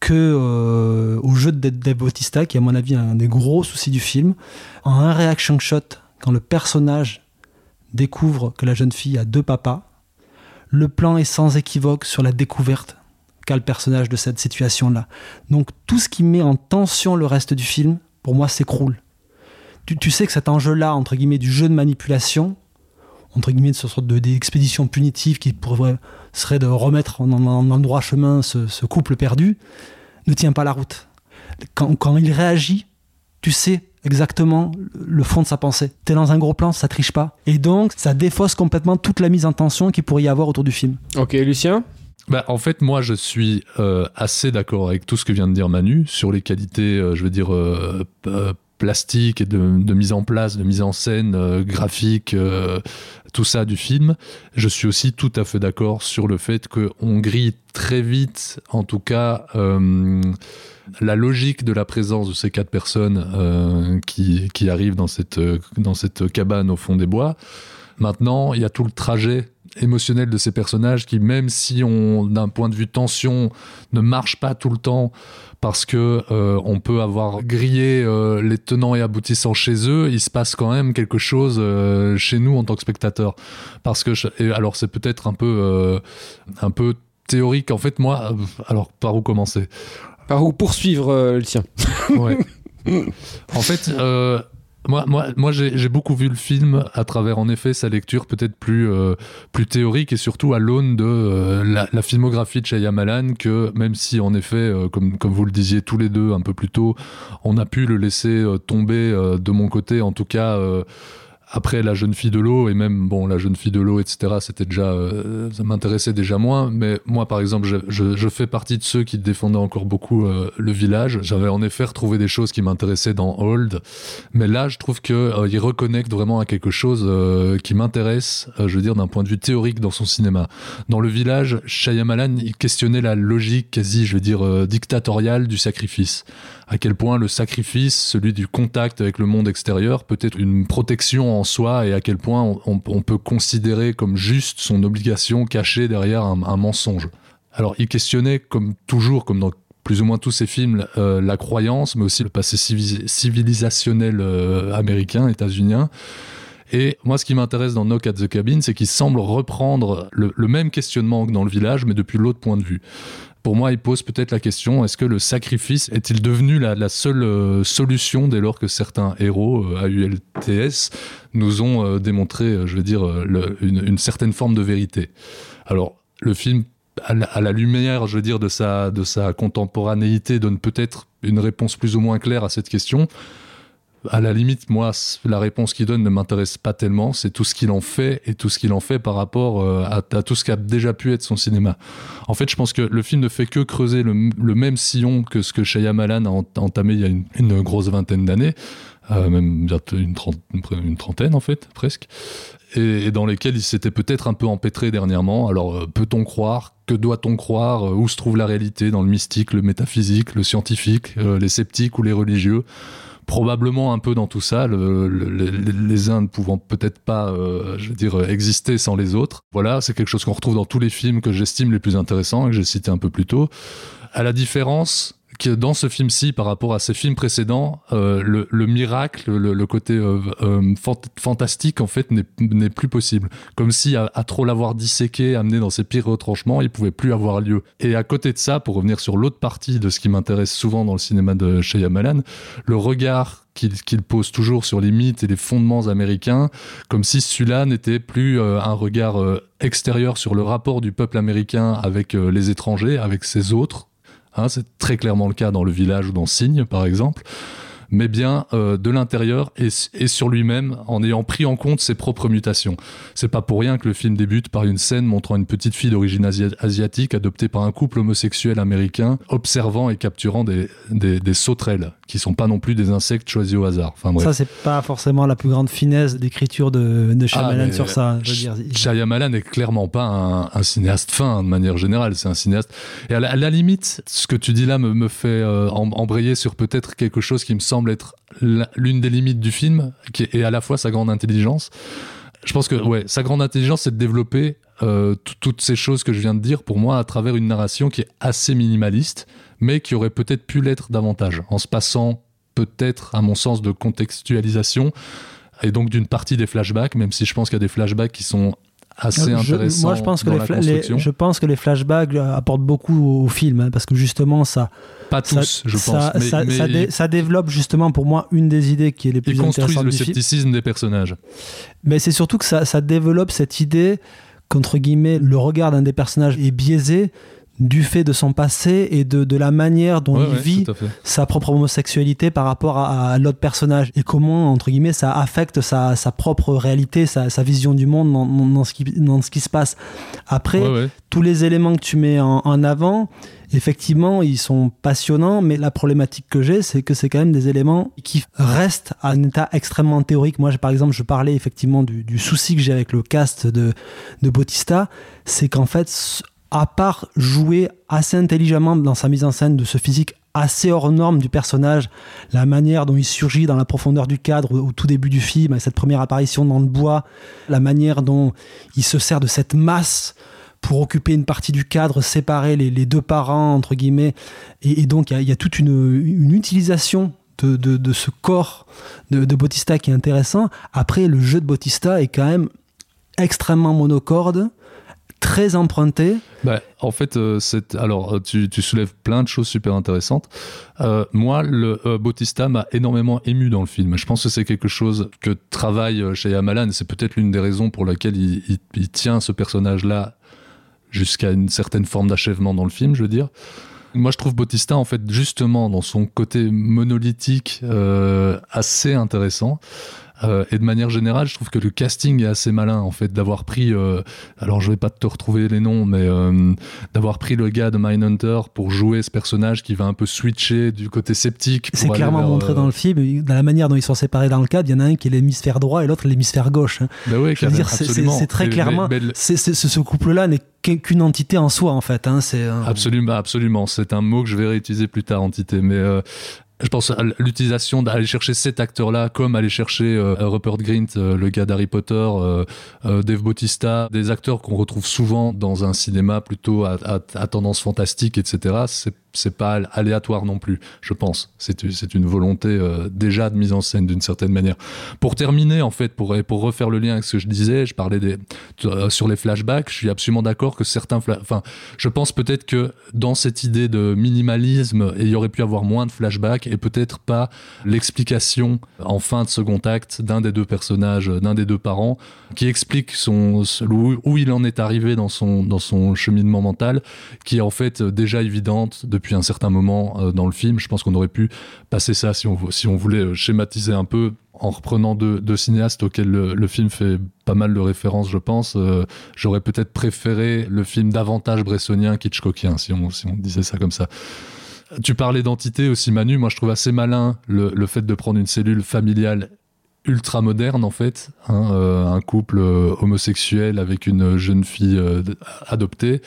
que euh, au jeu de Dave Bautista, qui est à mon avis un des gros soucis du film. En un reaction shot, quand le personnage découvre que la jeune fille a deux papas, le plan est sans équivoque sur la découverte qu'a le personnage de cette situation-là. Donc tout ce qui met en tension le reste du film, pour moi, s'écroule. Tu, sais que cet enjeu-là, entre guillemets, du jeu de manipulation, entre guillemets, de ce sorte d'expédition punitive qui pourrait, serait de remettre en, en, droit chemin ce, couple perdu, ne tient pas la route. quand il réagit, tu sais exactement le fond de sa pensée. T'es dans un gros plan, ça triche pas. Et donc, ça défausse complètement toute la mise en tension qu'il pourrait y avoir autour du film. Ok, Lucien? Bah, en fait, moi, je suis euh, assez d'accord avec tout ce que vient de dire Manu sur les qualités, euh, je veux dire, euh, plastiques et de, mise en place, de mise en scène, graphique, tout ça du film. Je suis aussi tout à fait d'accord sur le fait qu'on grille très vite, en tout cas la logique de la présence de ces quatre personnes euh, qui, qui, arrivent dans cette, dans cette cabane au fond des bois. Maintenant, il y a tout le trajet émotionnel de ces personnages qui, même si on, d'un point de vue tension, ne marche pas tout le temps parce que euh, on peut avoir grillé euh, les tenants et aboutissants chez eux, il se passe quand même quelque chose chez nous en tant que spectateurs. Parce que, alors c'est peut-être un peu, un peu théorique. En fait, moi, alors par où commencer? Par où poursuivre euh, le tien. En fait, euh, moi, moi, moi j'ai beaucoup vu le film à travers, en effet, sa lecture peut-être plus, euh, plus théorique et surtout à l'aune de la, filmographie de Shyamalan, que même si, en effet, comme, comme vous le disiez tous les deux un peu plus tôt, on a pu le laisser tomber de mon côté, en tout cas après, la jeune fille de l'eau, et même, bon, la jeune fille de l'eau, etc., c'était déjà, euh, ça m'intéressait déjà moins. Mais moi, par exemple, je, je, fais partie de ceux qui défendaient encore beaucoup euh, le village. J'avais en effet retrouvé des choses qui m'intéressaient dans Old. Mais là, je trouve qu'il euh, il reconnecte vraiment à quelque chose qui m'intéresse, je veux dire, d'un point de vue théorique dans son cinéma. Dans le village, Shyamalan, il questionnait la logique quasi, je veux dire, dictatoriale du sacrifice à quel point le sacrifice, celui du contact avec le monde extérieur, peut être une protection en soi et à quel point on, peut considérer comme juste son obligation cachée derrière un, mensonge. Alors il questionnait, comme toujours, comme dans plus ou moins tous ces films euh, la croyance, mais aussi le passé civilisationnel euh, américain, états-unien. Et moi, ce qui m'intéresse dans Knock at the Cabin, c'est qu'il semble reprendre le, même questionnement que dans le village, mais depuis l'autre point de vue. Pour moi, il pose peut-être la question est-ce que le sacrifice est-il devenu la, seule euh, solution dès lors que certains héros à ULTS nous ont démontré, je veux dire, une, certaine forme de vérité? Alors, le film à la, lumière, je veux dire, de sa, de sa contemporanéité, donne peut-être une réponse plus ou moins claire à cette question. À la limite, moi, la réponse qu'il donne ne m'intéresse pas tellement. C'est tout ce qu'il en fait et tout ce qu'il en fait par rapport euh, à, tout ce qui a déjà pu être son cinéma. En fait, je pense que le film ne fait que creuser le, même sillon que ce que Shyamalan a entamé il y a une, grosse vingtaine d'années, euh, même une, trentaine en fait, presque et, dans lesquels il s'était peut-être un peu empêtré dernièrement. Alors euh, peut-on croire? Que doit-on croire? Où se trouve la réalité? Dans le mystique, le métaphysique, le scientifique, les sceptiques ou les religieux? Probablement un peu dans tout ça, les uns ne pouvant peut-être pas, je veux dire, exister sans les autres. Voilà, c'est quelque chose qu'on retrouve dans tous les films que j'estime les plus intéressants et que j'ai cité un peu plus tôt. À la différence dans ce film-ci, par rapport à ses films précédents, euh, le, miracle, le, côté euh, euh, fantastique, en fait, n'est plus possible. Comme si, à, trop l'avoir disséqué, amené dans ses pires retranchements, il pouvait plus avoir lieu. Et à côté de ça, pour revenir sur l'autre partie de ce qui m'intéresse souvent dans le cinéma de Shyamalan, le regard qu'il pose toujours sur les mythes et les fondements américains, comme si celui-là n'était plus un regard extérieur sur le rapport du peuple américain avec les étrangers, avec ses autres, Hein, c'est très clairement le cas dans le village ou dans Signe, par exemple mais bien euh, de l'intérieur et, sur lui-même en ayant pris en compte ses propres mutations. C'est pas pour rien que le film débute par une scène montrant une petite fille d'origine asiatique adoptée par un couple homosexuel américain, observant et capturant des, des, sauterelles, qui sont pas non plus des insectes choisis au hasard. Enfin, Ça, c'est pas forcément la plus grande finesse d'écriture de, de Shyamalan ah, sur ça. Je veux dire. Shyamalan n'est clairement pas un, cinéaste fin de manière générale, c'est un cinéaste. Et à la, limite, ce que tu dis là me, me fait euh, embrayer sur peut-être quelque chose qui me semble être l'une des limites du film, qui est à la fois sa grande intelligence. Je pense que ouais, sa grande intelligence, c'est de développer euh, toutes ces choses que je viens de dire pour moi à travers une narration qui est assez minimaliste, mais qui aurait peut-être pu l'être davantage, en se passant peut-être, à mon sens, de contextualisation et donc d'une partie des flashbacks, même si je pense qu'il y a des flashbacks qui sont assez intéressant. Moi, je pense, que les, je pense que les flashbacks euh, apportent beaucoup au film, hein, parce que justement, ça. Pas tous, je pense. Mais, ça, développe justement pour moi une des idées qui est les plus intéressantes. le scepticisme des personnages. Mais c'est surtout que ça, ça développe cette idée qu'entre guillemets, le regard d'un des personnages est biaisé du fait de son passé et de, de la manière dont il vit sa propre homosexualité par rapport à, l'autre personnage et comment, entre guillemets, ça affecte sa, sa propre réalité, sa, sa, vision du monde dans, dans, ce qui, dans ce qui se passe. Après, tous les éléments que tu mets en, en, avant, effectivement, ils sont passionnants, mais la problématique que j'ai, c'est que c'est quand même des éléments qui restent à un état extrêmement théorique. Moi, par exemple, je parlais effectivement du, du souci que j'ai avec le cast de, de Bautista, c'est qu'en fait, à part jouer assez intelligemment dans sa mise en scène de ce physique assez hors norme du personnage, la manière dont il surgit dans la profondeur du cadre au, tout début du film, cette première apparition dans le bois, la manière dont il se sert de cette masse pour occuper une partie du cadre, séparer les, deux parents, entre guillemets. Et, donc, il y, a toute une, utilisation de, ce corps de, de Bautista qui est intéressant. Après, le jeu de Bautista est quand même extrêmement monocorde très emprunté. Bah, en fait, euh, c'est alors euh, tu, tu, soulèves plein de choses super intéressantes. Euh, moi, le Bautista m'a énormément ému dans le film. Je pense que c'est quelque chose que travaille chez Yamalan. C'est peut-être l'une des raisons pour laquelle il, il, tient ce personnage-là jusqu'à une certaine forme d'achèvement dans le film, je veux dire. Moi, je trouve Bautista, en fait, justement, dans son côté monolithique, assez intéressant. Euh, et de manière générale, je trouve que le casting est assez malin en fait d'avoir pris. Euh, alors je vais pas te retrouver les noms, mais euh, d'avoir pris le gars de Mindhunter pour jouer ce personnage qui va un peu switcher du côté sceptique. C'est clairement montré dans le film, dans la manière dont ils sont séparés dans le cadre. Il y en a un qui est l'hémisphère droit et l'autre l'hémisphère gauche. Hein. Bah oui, je veux dire, c'est très clairement. ce couple-là n'est qu'une entité en soi en fait. Hein, c'est absolument, absolument. C'est un mot que je vais réutiliser plus tard, entité. Mais je pense à l'utilisation d'aller chercher cet acteur-là, comme aller chercher euh, Rupert Grint, euh, le gars d'Harry Potter, euh, Dave Bautista, des acteurs qu'on retrouve souvent dans un cinéma plutôt à, tendance fantastique, etc. C'est pas aléatoire non plus, je pense. C'est une volonté déjà de mise en scène d'une certaine manière. Pour terminer, en fait, pour, pour refaire le lien avec ce que je disais, je parlais sur les flashbacks, je suis absolument d'accord que certains... Enfin, je pense peut-être que dans cette idée de minimalisme, il y aurait pu avoir moins de flashbacks et peut-être pas l'explication en fin de second acte d'un des deux personnages, d'un des deux parents, qui explique où, il en est arrivé dans son, dans son cheminement mental, qui est en fait déjà évidente depuis un certain moment euh, dans le film. Je pense qu'on aurait pu passer ça si on, si on voulait euh, schématiser un peu en reprenant deux, deux cinéastes auxquels le, le film fait pas mal de références, je pense. Euh, J'aurais peut-être préféré le film davantage bressonien qu'Hitchcockien, si on, si on disait ça comme ça. Tu parlais d'entité aussi, Manu. Moi, je trouve assez malin le, fait de prendre une cellule familiale ultra moderne en fait, hein, euh, un couple euh, homosexuel avec une jeune fille euh, adoptée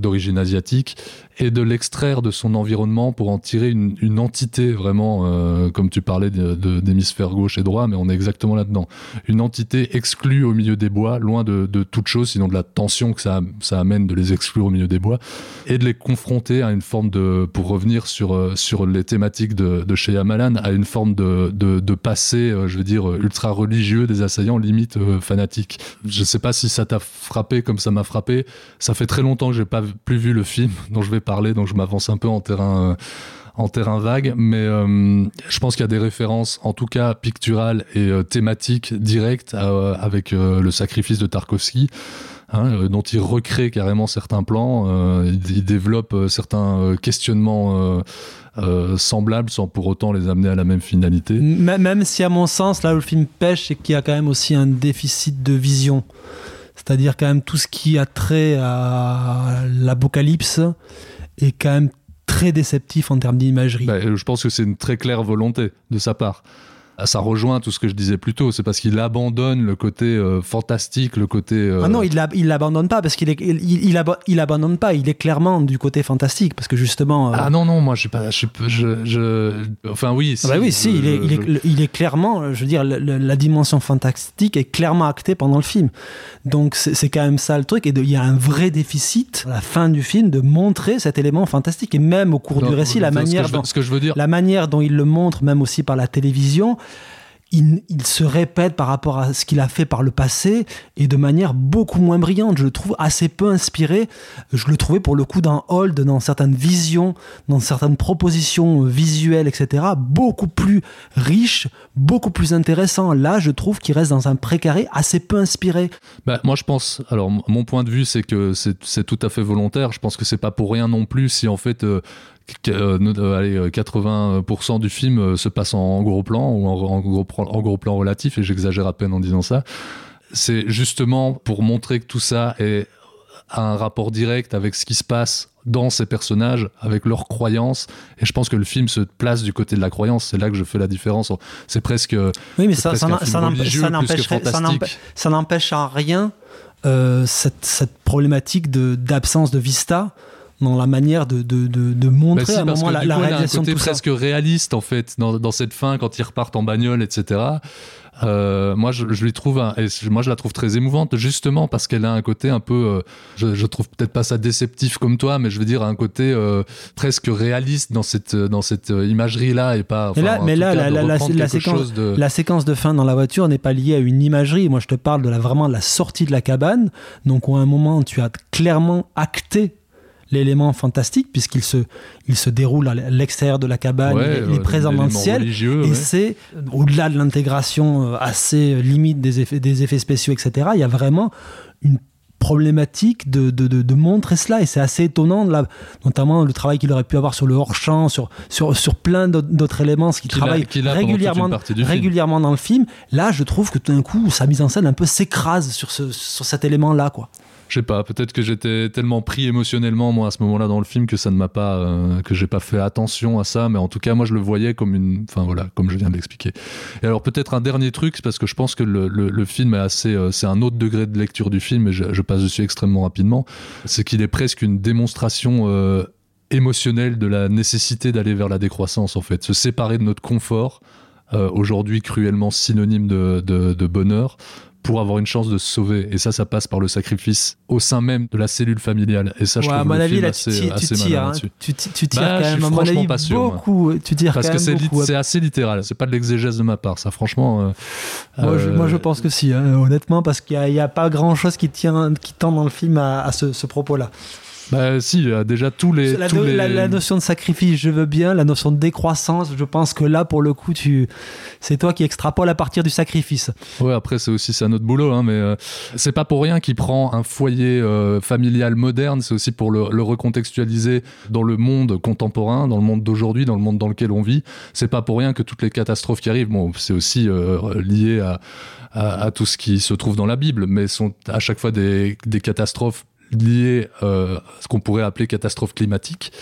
d'origine asiatique et de l'extraire de son environnement pour en tirer une, entité vraiment, euh, comme tu parlais d'hémisphère gauche et droit, mais on est exactement là-dedans. Une entité exclue au milieu des bois, loin de, toute chose, sinon de la tension que ça, amène de les exclure au milieu des bois, et de les confronter à une forme de, pour revenir sur, euh, les thématiques de, de chez Yamalan, à une forme de, passé, euh, je veux dire, ultra religieux des assaillants, limite euh, fanatiques. Je sais pas si ça t'a frappé comme ça m'a frappé. Ça fait très longtemps que j'ai pas plus vu le film dont je vais donc je m'avance un peu en terrain. euh, vague, mais euh, je pense qu'il y a des références, en tout cas picturales et euh, thématiques directes avec le sacrifice de Tarkovsky, hein, dont il recrée carrément certains plans, il, développe certains questionnements semblables sans pour autant les amener à la même finalité. Même si, à mon sens, là où le film pêche, c'est qu'il y a quand même aussi un déficit de vision. C'est-à-dire, quand même, tout ce qui a trait à l'apocalypse est quand même très déceptif en termes d'imagerie. Bah, je pense que c'est une très claire volonté de sa part. Ah, Ça rejoint tout ce que je disais plus tôt, c'est parce qu'il abandonne le côté euh, fantastique, le côté... euh, Ah non, il l'ab- il l'abandonne pas parce qu'il est, il, il, abo- il abandonne pas. Il est clairement du côté fantastique parce que justement. euh, Ah non, non, moi, je sais pas, je, je, je- Enfin, oui, Ah bah oui, si, il, est, il, est, il est clairement, je veux dire, le- le- la dimension fantastique est clairement actée pendant le film. Donc c'est quand même ça le truc, et il y a un vrai déficit à la fin du film de montrer cet élément fantastique, et même au cours Non, du récit, la enfin, ce que manière, veux- ce que je veux dire- la manière dont il le montre, même aussi par la télévision, il, se répète par rapport à ce qu'il a fait par le passé et de manière beaucoup moins brillante. Je le trouve assez peu inspiré. Je le trouvais pour le coup dans Hold, dans certaines visions, dans certaines propositions euh, visuelles, etc., beaucoup plus riche, beaucoup plus intéressant. Là, je trouve qu'il reste dans un précaré assez peu inspiré. Bah, moi, je pense. Alors, mon point de vue, c'est que c'est c'est tout à fait volontaire. Je pense que c'est pas pour rien non plus si en fait. euh, qu- euh, ne- euh, allez, euh, 80% du film se passe en gros plan ou en, en gros, plan- en gros plan relatif, et j'exagère à peine en disant ça. C'est justement pour montrer que tout ça est a un rapport direct avec ce qui se passe dans ces personnages, avec leurs croyances. Et je pense que le film se place du côté de la croyance. C'est là que je fais la différence. C'est presque. Oui, mais ça, n'empêche en rien euh, cette, cette problématique de- d'absence de, vista dans la manière de, de, de, de Bah montrer si, à un moment que la, la coup, elle a un réalisation de côté tout ça. presque réaliste en fait dans, dans cette fin quand ils repartent en bagnole, etc. Euh, moi, je, je lui trouve, un- et moi, je la trouve très émouvante justement parce qu'elle a un côté un peu, euh, je, je trouve peut-être pas ça déceptif comme toi, mais je veux dire un côté euh, presque réaliste dans cette dans cette imagerie là et pas. Mais là, mais cas, la, la- la- séquence, de- la séquence de fin dans la voiture n'est pas liée à une imagerie. Moi, je te parle de la, vraiment de la sortie de la cabane. Donc, à un moment, tu as clairement acté l'élément fantastique puisqu'il se, il se déroule à l'extérieur de la cabane, Ouais, il, est- il est ouais, présent dans le ciel. et c'est, au-delà de l'intégration euh, assez euh, limite des effets, des effets spéciaux, etc., il y a vraiment une problématique de, de, de, de montrer cela et c'est assez étonnant là, notamment le travail qu'il aurait pu avoir sur le hors-champ sur, sur, sur plein d'autres- éléments ce qui Qu'il travaille régulièrement, film. régulièrement dans le film là je trouve que tout d'un coup sa mise en scène un peu s'écrase sur, ce, sur cet élément là quoi Je sais pas, peut-être que j'étais tellement pris émotionnellement moi à ce moment-là dans le film que ça ne m'a pas, euh, que j'ai pas fait attention à ça, mais en tout cas moi je le voyais comme une, enfin voilà, comme je viens de l'expliquer. Et alors peut-être un dernier truc, parce que je pense que le, le- film est assez, euh, c'est un autre degré de lecture du film et je, passe dessus extrêmement rapidement, c'est qu'il est presque une démonstration. euh, émotionnelle de la nécessité d'aller vers la décroissance, en fait. Se séparer de notre confort, aujourd'hui cruellement synonyme de, de bonheur, pour avoir une chance de se sauver. Et ça, ça passe par le sacrifice au sein même de la cellule familiale. Et ça, je trouve mon le avis, film assez, malin là-dessus. Tu, ti- tu tires Bah, quand même, à mon avis, beaucoup. Tu tires Parce que c'est assez littéral. C'est pas de l'exégèse de ma part. Ça, franchement. euh, Moi, je, euh, moi, je pense que si, hein, honnêtement, parce qu'il n'y a, pas grand chose qui, qui tend dans le film à, ce propos-là. Bah, si, déjà tous les. La, tous no- les... la- la notion de sacrifice, je veux bien. La notion de décroissance, je pense que là, pour le coup, tu, c'est toi qui extrapole à partir du sacrifice. Ouais, après, c'est aussi c'est un autre boulot, hein, mais euh, c'est pas pour rien qu'il prend un foyer euh, familial moderne, c'est aussi pour le, le recontextualiser dans le monde contemporain, dans le monde d'aujourd'hui, dans le monde dans lequel on vit. C'est pas pour rien que toutes les catastrophes qui arrivent, bon, c'est aussi euh, lié à, à, à tout ce qui se trouve dans la Bible, mais sont à chaque fois des, des catastrophes liées euh, à ce qu'on pourrait appeler catastrophes climatiques.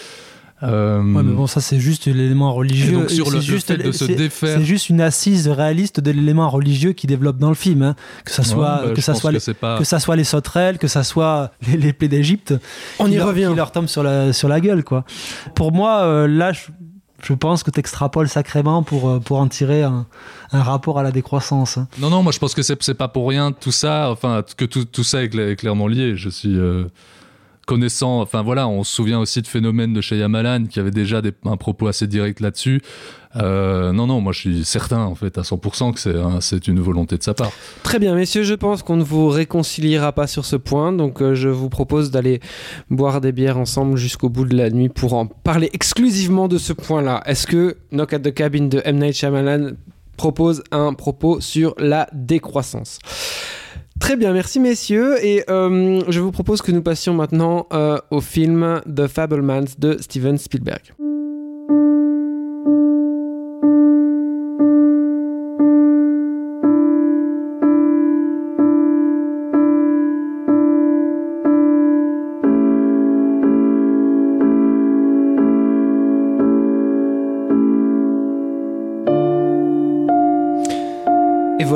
Euh, Ouais, mais bon, ça, c'est juste l'élément religieux. Et donc, sur C'est juste, fait de se c'est- défaire- C'est juste une assise réaliste de l'élément religieux qui développe dans le film. hein. Que ça Ouais, soit, bah, que ça soit que les, c'est pas- que ça soit les sauterelles, que ça soit les, les plaies d'Égypte. On qui y leur- revient. Qui leur tombent sur la, sur la gueule, quoi. Pour moi, euh, là, je, je pense que tu extrapoles sacrément pour, euh, pour en tirer un, un rapport à la décroissance. hein. Non, non, moi je pense que c'est c'est pas pour rien tout ça, enfin que tout, tout ça est, cla- est clairement lié. Je suis euh, connaissant, enfin voilà, on se souvient aussi de phénomènes de Shyamalan qui avait déjà des- un propos assez direct là-dessus. Euh, non, non, moi je suis certain en fait à 100% que c'est une volonté de sa part. Très bien, messieurs, je pense qu'on ne vous réconciliera pas sur ce point, donc euh, je vous propose d'aller boire des bières ensemble jusqu'au bout de la nuit pour en parler exclusivement de ce point-là. Est-ce que Knock at the Cabin de M. Night Shyamalan propose un propos sur la décroissance Très bien, merci messieurs, et euh, je vous propose que nous passions maintenant euh, au film The Fablemans de Steven Spielberg.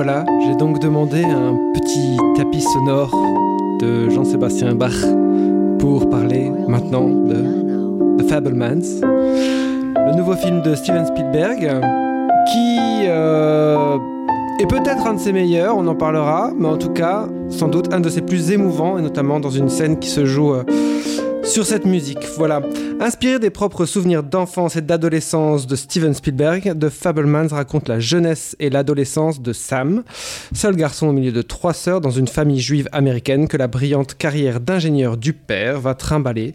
Voilà, j'ai donc demandé un petit tapis sonore de Jean-Sébastien Bach pour parler maintenant de The Fablemans, le nouveau film de Steven Spielberg, qui euh, est peut-être un de ses meilleurs, on en parlera, mais en tout cas, sans doute un de ses plus émouvants, et notamment dans une scène qui se joue euh, sur cette musique. Voilà. Inspiré des propres souvenirs d'enfance et d'adolescence de Steven Spielberg, The Fablemans raconte la jeunesse et l'adolescence de Sam, seul garçon au milieu de trois sœurs dans une famille juive américaine que la brillante carrière d'ingénieur du père va trimballer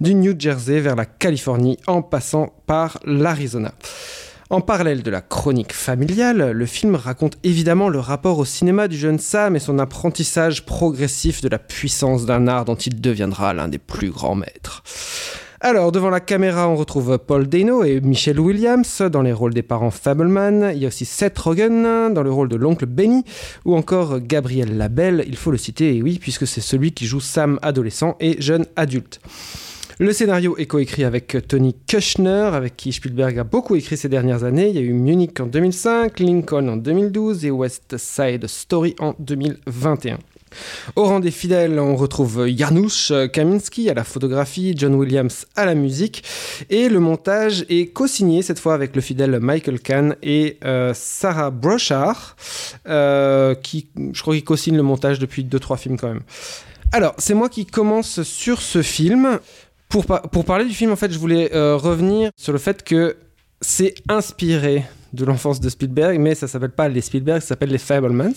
du New Jersey vers la Californie en passant par l'Arizona. En parallèle de la chronique familiale, le film raconte évidemment le rapport au cinéma du jeune Sam et son apprentissage progressif de la puissance d'un art dont il deviendra l'un des plus grands maîtres. Alors, devant la caméra, on retrouve Paul Dano et Michelle Williams dans les rôles des parents Fableman. Il y a aussi Seth Rogen dans le rôle de l'oncle Benny, ou encore Gabriel Labelle, il faut le citer, et oui, puisque c'est celui qui joue Sam adolescent et jeune adulte. Le scénario est coécrit avec Tony Kushner, avec qui Spielberg a beaucoup écrit ces dernières années. Il y a eu Munich en 2005, Lincoln en 2012 et West Side Story en 2021. Au rang des fidèles, on retrouve Janusz Kaminski à la photographie, John Williams à la musique, et le montage est co-signé cette fois avec le fidèle Michael Kahn et euh, Sarah Brochard, euh, qui, je crois, qu'il co-signe le montage depuis 2-3 films quand même. Alors, c'est moi qui commence sur ce film. Pour, pour parler du film, en fait, je voulais euh, revenir sur le fait que c'est inspiré de l'enfance de Spielberg, mais ça s'appelle pas les Spielberg, ça s'appelle les Fablemans.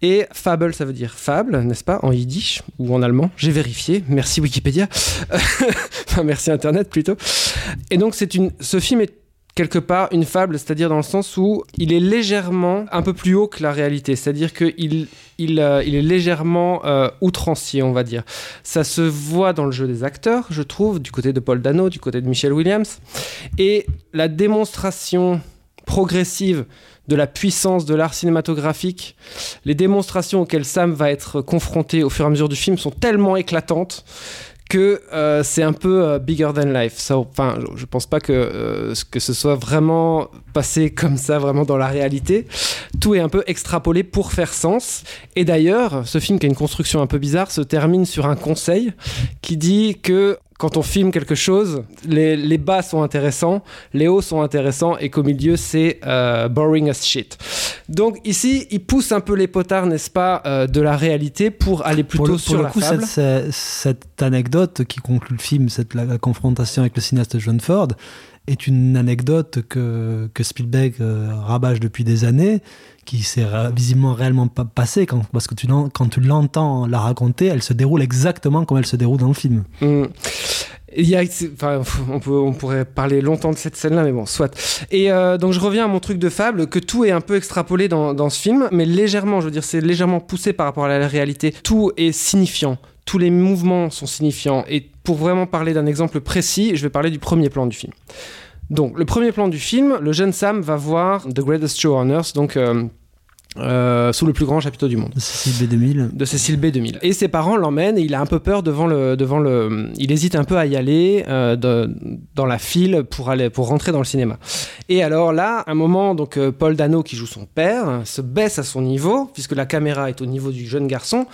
Et fable, ça veut dire fable, n'est-ce pas, en yiddish ou en allemand? J'ai vérifié. Merci Wikipédia. enfin, merci Internet plutôt. Et donc, c'est une, ce film est quelque part une fable, c'est-à-dire dans le sens où il est légèrement un peu plus haut que la réalité, c'est-à-dire qu'il il, euh, il est légèrement euh, outrancier, on va dire. Ça se voit dans le jeu des acteurs, je trouve, du côté de Paul Dano, du côté de Michelle Williams, et la démonstration progressive de la puissance de l'art cinématographique, les démonstrations auxquelles Sam va être confronté au fur et à mesure du film sont tellement éclatantes que euh, c'est un peu euh, bigger than life. Ça, enfin, je, pense pas que, euh, que ce soit vraiment passé comme ça, vraiment dans la réalité. Tout est un peu extrapolé pour faire sens. Et d'ailleurs, ce film qui a une construction un peu bizarre se termine sur un conseil qui dit que quand on filme quelque chose, les, les bas sont intéressants, les hauts sont intéressants et qu'au milieu c'est euh, boring as shit. Donc ici, il pousse un peu les potards, n'est-ce pas, euh, de la réalité pour aller plutôt pour le, sur pour le la coup, fable. cette, anecdote qui conclut le film, cette, la, la confrontation avec le cinéaste John Ford, est une anecdote que, que Spielberg euh, rabâche depuis des années, qui s'est visiblement réellement pas quand, parce que quand tu l'entends la raconter, elle se déroule exactement comme elle se déroule dans le film. Mm. Il y a, enfin, on, pourrait parler longtemps de cette scène-là, mais bon, soit. Et euh, donc je reviens à mon truc de fable, que tout est un peu extrapolé dans ce film, mais légèrement, je veux dire, c'est légèrement poussé par rapport à la réalité. Tout est signifiant, tous les mouvements sont signifiants. Et pour vraiment parler d'un exemple précis, je vais parler du premier plan du film. Donc le premier plan du film, le jeune Sam va voir The Greatest Show on Earth, donc euh, euh, sous le plus grand chapiteau du monde Cécile B2000. de Cécile B2000. Et ses parents l'emmènent et il a un peu peur devant le, devant le, il hésite un peu à y aller euh, de- dans la file pour aller, pour rentrer dans le cinéma. Et alors là, un moment, donc Paul Dano qui joue son père se baisse à son niveau puisque la caméra est au niveau du jeune garçon.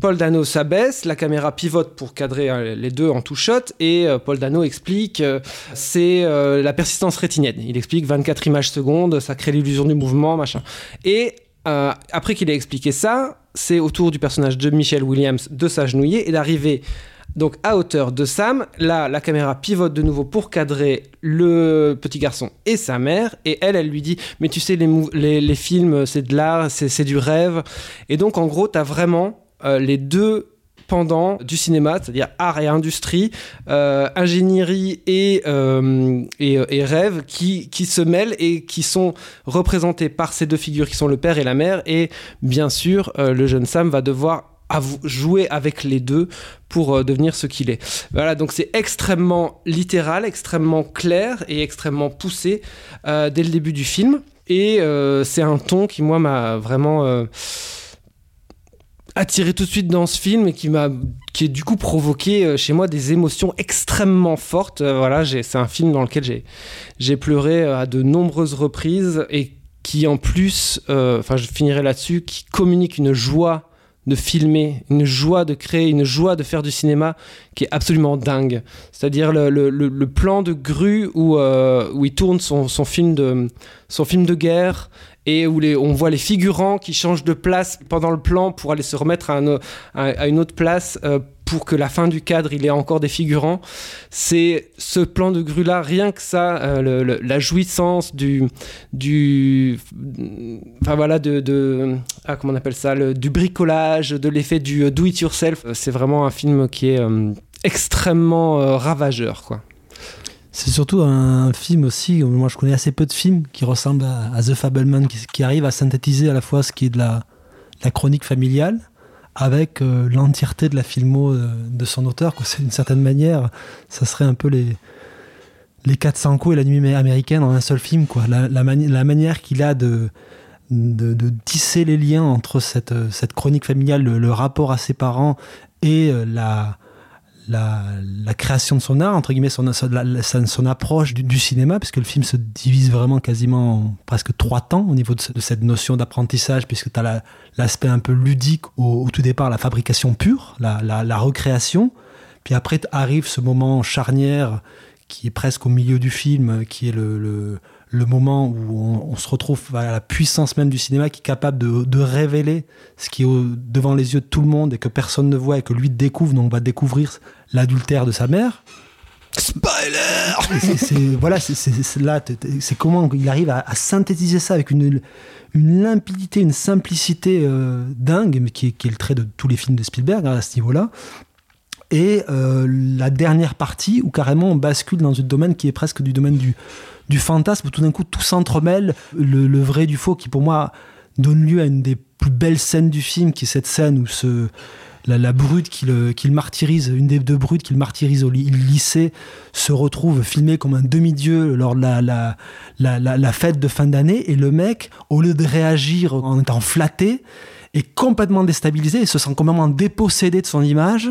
Paul Dano s'abaisse, la caméra pivote pour cadrer euh, les deux en two shot et euh, Paul Dano explique euh, c'est la persistance rétinienne. Il explique 24 images secondes, ça crée l'illusion du mouvement, machin. Et après qu'il ait expliqué ça, c'est au tour du personnage de Michelle Williams de s'agenouiller et d'arriver donc à hauteur de Sam. Là, la caméra pivote de nouveau pour cadrer le petit garçon et sa mère. Et elle, elle lui dit Mais tu sais, les, films, c'est de l'art, c'est du rêve. Et donc, en gros, tu as vraiment les deux pendant du cinéma, c'est-à-dire art et industrie, euh, ingénierie et, euh, et, et rêve qui, qui se mêlent et qui sont représentés par ces deux figures qui sont le père et la mère. Et bien sûr, euh, le jeune Sam va devoir jouer avec les deux pour euh, devenir ce qu'il est. Voilà, donc c'est extrêmement littéral, extrêmement clair et extrêmement poussé euh, dès le début du film. Et euh, c'est un ton qui, moi, m'a vraiment euh, attiré tout de suite dans ce film et qui m'a qui est du coup provoqué euh, chez moi des émotions extrêmement fortes Euh, voilà c'est un film dans lequel j'ai j'ai pleuré euh, à de nombreuses reprises et qui en plus enfin je finirai là-dessus qui communique une joie de filmer, une joie de créer, une joie de faire du cinéma qui est absolument dingue. C'est-à-dire le, le- plan de grue où, où il tourne son, son film de, son film de guerre et où on voit les figurants qui changent de place pendant le plan pour aller se remettre à, une autre place euh, pour que la fin du cadre il ait encore des figurants. C'est ce plan de grue là, rien que ça, euh, la jouissance du, enfin voilà, de, ah, comment on appelle ça, le- du bricolage, de l'effet du euh, do it yourself. C'est vraiment un film qui est extrêmement ravageur, quoi. C'est surtout un film aussi, moi je connais assez peu de films qui ressemblent à, The Fableman, qui, arrive à synthétiser à la fois ce qui est de la, chronique familiale avec euh, l'entièreté de la filmo euh, de son auteur. C'est d'une certaine manière, ça serait un peu les, les 400 coups et la nuit américaine en un seul film. La, la, mani- la manière qu'il a de, de, de tisser les liens entre cette, euh, cette chronique familiale, le, rapport à ses parents et la, la, création de son art, entre guillemets, son, son, approche du, cinéma, puisque le film se divise vraiment quasiment en presque trois temps au niveau de, ce- de cette notion d'apprentissage, puisque tu as l'aspect un peu ludique au, tout départ, la fabrication pure, la, recréation, puis après arrive ce moment charnière qui est presque au milieu du film, qui est le, le moment où on, on se retrouve à la puissance même du cinéma qui est capable de, de révéler ce qui est au- devant les yeux de tout le monde et que personne ne voit et que lui découvre, donc on va découvrir l'adultère de sa mère. Spoiler Voilà, c'est, là, c'est comment il arrive à, à synthétiser ça avec une, une limpidité, une simplicité euh, dingue, mais qui est, qui est le trait de tous les films de Spielberg hein, à ce niveau-là. Et euh, la dernière partie où carrément on bascule dans un domaine qui est presque du domaine du, du fantasme, tout d'un coup tout s'entremêle, le, vrai du faux, qui pour moi donne lieu à une des plus belles scènes du film, qui est cette scène où ce, la, brute qui le, qui le martyrise, une des deux brutes qui le martyrise au ly- lycée, se retrouve filmé comme un demi-dieu lors de la, la- la fête de fin d'année, et le mec, au lieu de réagir en étant flatté, est complètement déstabilisé et se sent complètement dépossédé de son image.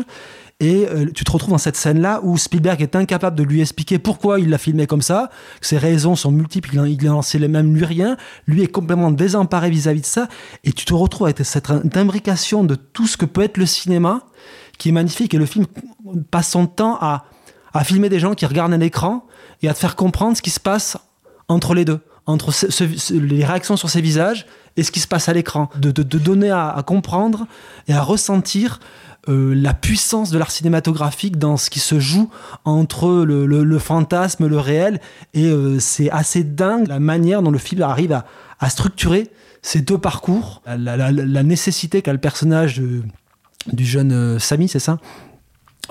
Et euh, tu te retrouves dans cette scène-là où Spielberg est incapable de lui expliquer pourquoi il l'a filmé comme ça. Ses raisons sont multiples, il en- il en sait même lui rien. Lui est complètement désemparé vis-à-vis de ça. Et tu te retrouves avec cette imbrication de tout ce que peut être le cinéma, qui est magnifique. Et le film passe son temps à filmer des gens qui regardent un écran et à te faire comprendre ce qui se passe entre les deux, entre les réactions sur ces visages et ce qui se passe à l'écran, de, de- donner à, comprendre et à ressentir euh, la puissance de l'art cinématographique dans ce qui se joue entre le, le- le fantasme, le réel, et euh, c'est assez dingue la manière dont le film arrive à, à structurer ces deux parcours, la, nécessité qu'a le personnage de- du jeune euh, Samy, c'est ça?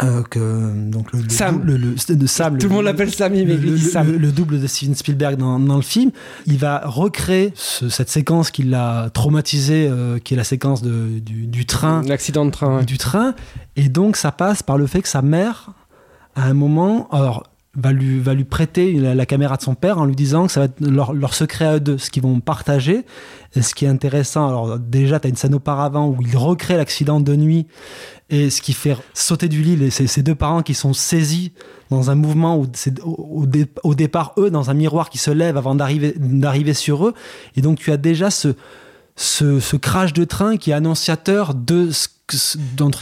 Euh, que, donc le, le- Sam. le- le- de Sam, Tout le monde l'appelle Samy, mais le, lui dit le- Sam. le- le double de Steven Spielberg dans, dans le film, il va recréer ce- cette séquence qui l'a traumatisé, euh, qui est la séquence de- du, du train, L'accident de train. ouais. du train, et donc ça passe par le fait que sa mère, à un moment, alors va lui, va lui prêter la, la caméra de son père en lui disant que ça va être leur, leur secret à eux deux, ce qu'ils vont partager. Et ce qui est intéressant, alors déjà, tu as une scène auparavant où il recrée l'accident de nuit et ce qui fait sauter du lit les- ces, ces deux parents qui sont saisis dans un mouvement où au, au dé- au départ, eux, dans un miroir qui se lève avant d'arriver sur eux. Et donc, tu as déjà ce, crash de train qui est annonciateur de ce,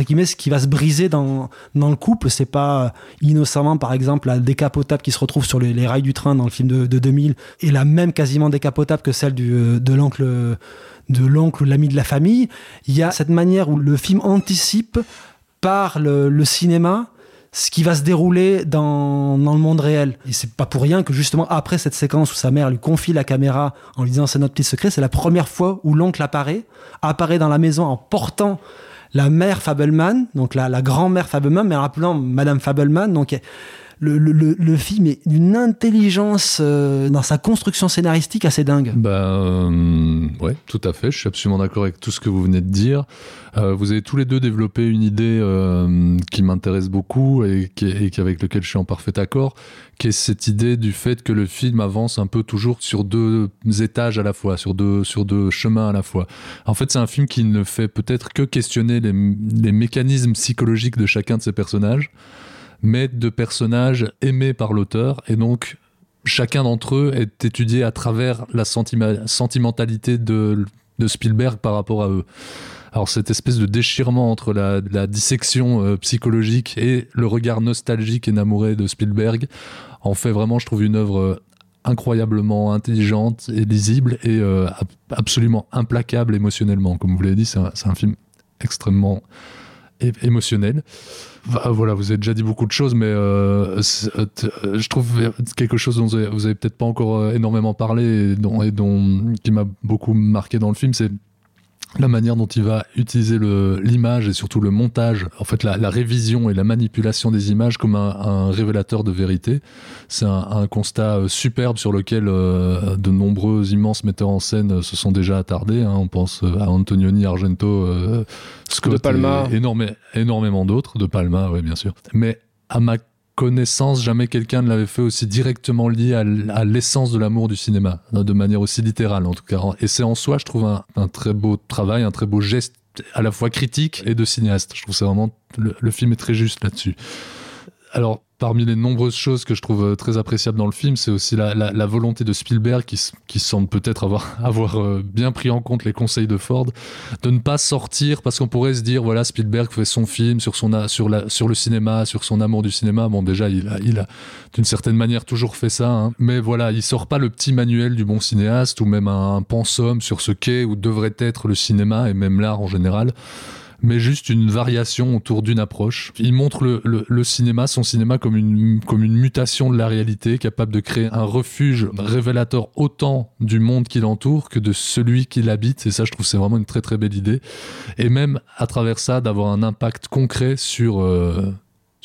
guillemets ce qui va se briser dans, le couple c'est pas euh, innocemment par exemple la décapotable qui se retrouve sur les, rails du train dans le film de, de 2000 et la même quasiment décapotable que celle du, euh, de l'oncle de l'oncle ou l'ami de la famille il y a cette manière où le film anticipe par le, cinéma ce qui va se dérouler dans, le monde réel. Et c'est pas pour rien que justement après cette séquence où sa mère lui confie la caméra en lui disant c'est notre petit secret, c'est la première fois où l'oncle apparaît, apparaît dans la maison en portant la mère Fableman, donc la, grand-mère Fableman, mais en appelant Madame Fableman. Donc le, film est d'une intelligence euh, dans sa construction scénaristique assez dingue. Euh, ouais, tout à fait. Je suis absolument d'accord avec tout ce que vous venez de dire. Euh, vous avez tous les deux développé une idée qui m'intéresse beaucoup et, qui, avec laquelle je suis en parfait accord, qui est cette idée du fait que le film avance un peu toujours sur deux étages à la fois, sur deux sur deux chemins à la fois. En fait, c'est un film qui ne fait peut-être que questionner les, les mécanismes psychologiques de chacun de ses personnages, mais de personnages aimés par l'auteur et donc chacun d'entre eux est étudié à travers la sentimentalité de, de Spielberg par rapport à eux. Alors cette espèce de déchirement entre la, dissection euh, psychologique et le regard nostalgique et namouré de Spielberg en fait vraiment, je trouve, une œuvre euh, incroyablement intelligente et lisible et euh, ab- absolument implacable émotionnellement. Comme vous l'avez dit, c'est un, un film extrêmement émotionnel. Voilà, vous avez déjà dit beaucoup de choses, mais euh, euh, euh, je trouve quelque chose dont vous avez, peut-être pas encore énormément parlé et et dont qui m'a beaucoup marqué dans le film, c'est la manière dont il va utiliser l'image et surtout le montage, en fait la, la révision et la manipulation des images comme un, un révélateur de vérité. C'est un, un constat euh, superbe sur lequel euh, de nombreux immenses metteurs en scène euh, se sont déjà attardés. hein. On pense à Antonioni, Argento, euh, Scott De Palma. et énorme- énormément d'autres, de Palma, oui bien sûr. Mais à ma connaissance, jamais quelqu'un ne l'avait fait aussi directement lié à, l'essence de l'amour du cinéma, hein, de manière aussi littérale en tout cas. Et c'est en soi, je trouve, un, un très beau travail, un très beau geste à la fois critique et de cinéaste. Je trouve c'est vraiment le, le film est très juste là-dessus. Alors, parmi les nombreuses choses que je trouve euh, très appréciables dans le film, c'est aussi la, volonté de Spielberg, qui, semble peut-être avoir, euh, bien pris en compte les conseils de Ford, de ne pas sortir, parce qu'on pourrait se dire, voilà, Spielberg fait son film sur, son, sur, le cinéma, sur son amour du cinéma. Bon, déjà, il a, il a d'une certaine manière toujours fait ça, hein. mais voilà, il sort pas le petit manuel du bon cinéaste, ou même un, un pensum sur ce qu'est ou devrait être le cinéma, et même l'art en général mais juste une variation autour d'une approche. Il montre le, cinéma, son cinéma, comme une, comme une mutation de la réalité, capable de créer un refuge révélateur autant du monde qui l'entoure que de celui qui l'habite. Et ça, je trouve, c'est vraiment une très très belle idée. Et même à travers ça, d'avoir un impact concret sur. euh,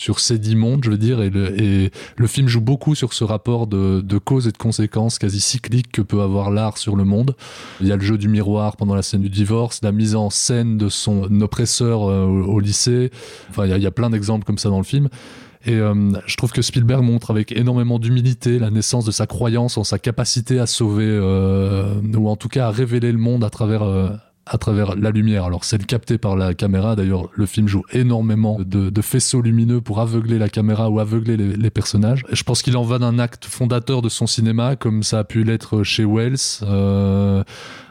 sur ces dix mondes, je veux dire, et le, film joue beaucoup sur ce rapport de, de cause et de conséquences quasi cyclique que peut avoir l'art sur le monde. Il y a le jeu du miroir pendant la scène du divorce, la mise en scène de son oppresseur euh, au, lycée. Enfin, il y a, plein d'exemples comme ça dans le film. Et euh, je trouve que Spielberg montre avec énormément d'humilité la naissance de sa croyance en sa capacité à sauver, euh, ou en tout cas à révéler le monde à travers, à travers la lumière. Alors celle captée par la caméra, d'ailleurs le film joue énormément de, de faisceaux lumineux pour aveugler la caméra ou aveugler les, les personnages. Et je pense qu'il en va d'un acte fondateur de son cinéma, comme ça a pu l'être chez Wells. Euh,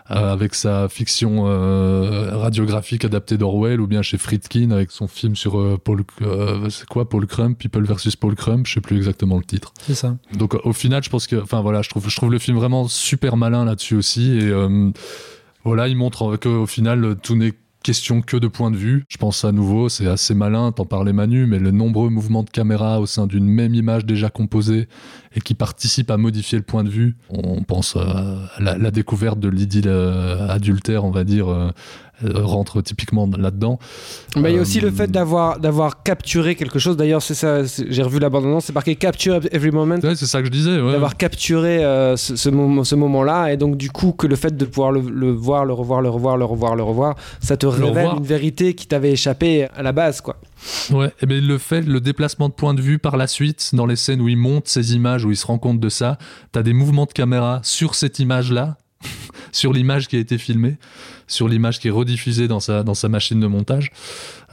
euh, avec sa fiction euh, radiographique adaptée d'Orwell, ou bien chez Friedkin avec son film sur euh, Paul, euh, c'est quoi, Paul Crump, People versus Paul Crump, je sais plus exactement le titre. C'est ça. Donc au final, je pense que, enfin voilà, je trouve, je trouve le film vraiment super malin là-dessus aussi, et voilà, il montre qu'au final, tout n'est question que de point de vue. Je pense à nouveau, c'est assez malin, t'en parlais Manu, mais le nombreux mouvements de caméra au sein d'une même image déjà composée et qui participent à modifier le point de vue. On pense à la, la découverte de l'idylle euh, adultère, on va dire, euh, euh, rentre typiquement là-dedans. Bah, il y a Euh, aussi le fait d'avoir d'avoir capturé quelque chose. D'ailleurs, c'est ça. J'ai revu l'abandonnance. C'est marqué capture every moment. Ouais, c'est ça que je disais. Ouais. D'avoir capturé euh, ce, ce moment, ce moment-là, et donc du coup que le fait de pouvoir le, le voir, le revoir, le revoir, le revoir, le revoir, ça te révèle revoir. une vérité qui t'avait échappé à la base, quoi. Ouais, et bien il le fait, le déplacement de point de vue par la suite, dans les scènes où il monte ces images, où il se rend compte de ça, t'as des mouvements de caméra sur cette image-là, sur l'image qui a été filmée, sur l'image qui est rediffusée dans sa, dans sa machine de montage,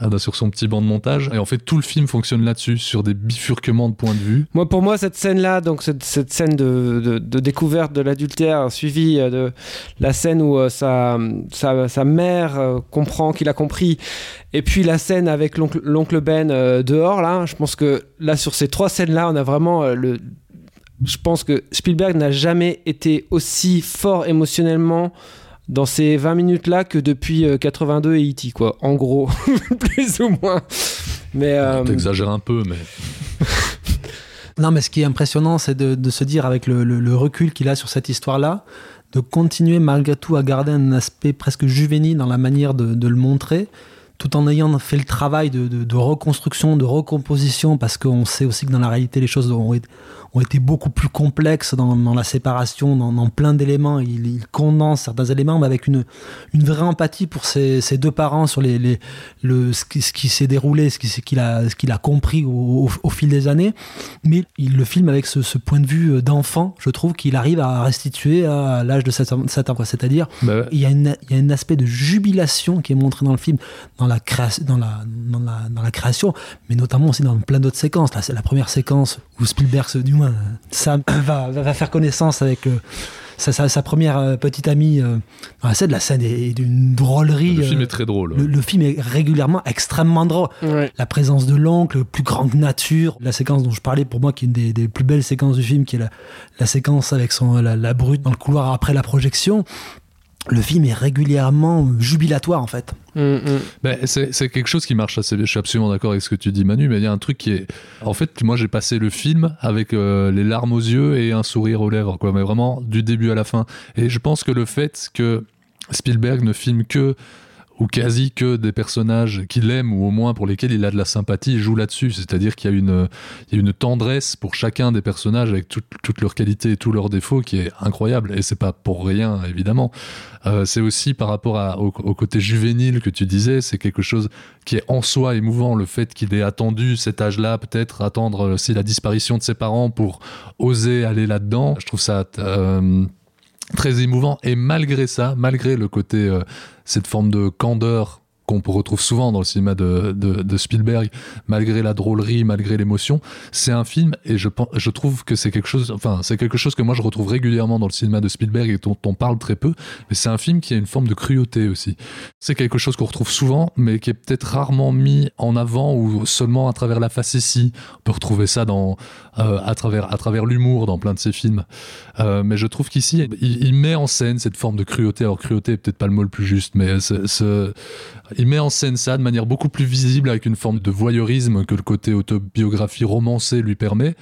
euh, sur son petit banc de montage. Et en fait, tout le film fonctionne là-dessus, sur des bifurquements de point de vue. Moi, pour moi, cette scène-là, donc cette, cette scène de, de- découverte de l'adultère, suivie euh, de la scène où euh, sa, sa, sa mère euh, comprend qu'il a compris, et puis la scène avec l'oncle Ben euh, dehors, là, je pense que là, sur ces trois scènes-là, on a vraiment euh, le. Je pense que Spielberg n'a jamais été aussi fort émotionnellement dans ces 20 minutes-là que depuis euh, 82 et E.T., quoi. En gros, plus ou moins. Mais. euh, T'exagères un peu, mais. Non, mais ce qui est impressionnant, c'est de, de se dire, avec le, le- le recul qu'il a sur cette histoire-là, de continuer malgré tout à garder un aspect presque juvénile dans la manière de, de le montrer, tout en ayant fait le travail de, de- de reconstruction, de recomposition, parce qu'on sait aussi que dans la réalité, les choses ont, ont été beaucoup plus complexes dans, dans la séparation, dans, dans plein d'éléments. Il, il condense certains éléments, mais avec une, une vraie empathie pour ses, ses deux parents sur les, les- le, ce qui, s'est déroulé, ce qui- ce qu'il a, ce qu'il a compris au, au- au fil des années. Mais il le filme avec ce, ce point de vue euh, d'enfant, je trouve qu'il arrive à restituer à l'âge de 7 ans. ans. C'est-à-dire, Bah, il y, a une- il y a un aspect de jubilation qui est montré dans le film, dans la, créa- dans la, dans la, dans la création, mais notamment aussi dans plein d'autres séquences. Là, c'est la première séquence où Spielberg, se- du moins, Sam va, faire connaissance avec euh, sa, sa- sa première euh, petite amie euh, dans la scène. La scène est d'une drôlerie. Le film euh, est très drôle. le, le film est régulièrement extrêmement drôle. ouais. La présence de l'oncle, plus grande nature, la séquence dont je parlais pour moi qui est une des, des plus belles séquences du film, qui est la, la séquence avec son, la, la brute dans le couloir après la projection. Le film est régulièrement jubilatoire en fait. Mm, mm. Ben, c'est c'est quelque chose qui marche assez bien. Je suis absolument d'accord avec ce que tu dis, Manu, mais il y a un truc qui est. En fait, moi, j'ai passé le film avec euh, les larmes aux yeux et un sourire aux lèvres, quoi, mais vraiment du début à la fin. Et je pense que le fait que Spielberg ne filme que ou quasi que des personnages qu'il aime ou au moins pour lesquels il a de la sympathie, il joue là-dessus. C'est-à-dire qu'il y a une, tendresse pour chacun des personnages avec tout- toutes leurs qualités et tous leurs défauts qui est incroyable. Et c'est pas pour rien, évidemment. Euh, c'est aussi par rapport au, côté juvénile que tu disais, c'est quelque chose qui est en soi émouvant. Le fait qu'il ait attendu cet âge-là, peut-être attendre aussi la disparition de ses parents pour oser aller là-dedans. Je trouve ça euh, très émouvant. Et malgré ça, malgré le côté, euh, cette forme de candeur qu'on retrouve souvent dans le cinéma de, de, Spielberg, malgré la drôlerie, malgré l'émotion, c'est un film et je, je trouve que c'est quelque chose, enfin c'est quelque chose que moi je retrouve régulièrement dans le cinéma de Spielberg et dont on parle très peu, mais c'est un film qui a une forme de cruauté aussi. C'est quelque chose qu'on retrouve souvent, mais qui est peut-être rarement mis en avant ou seulement à travers la facétie. On peut retrouver ça dans, euh, à travers, à travers l'humour dans plein de ses films. Euh, mais je trouve qu'ici, il, il met en scène cette forme de cruauté. Alors cruauté peut-être pas le mot le plus juste, mais ce- il met en scène ça de manière beaucoup plus visible avec une forme de voyeurisme que le côté autobiographie romancée lui permet.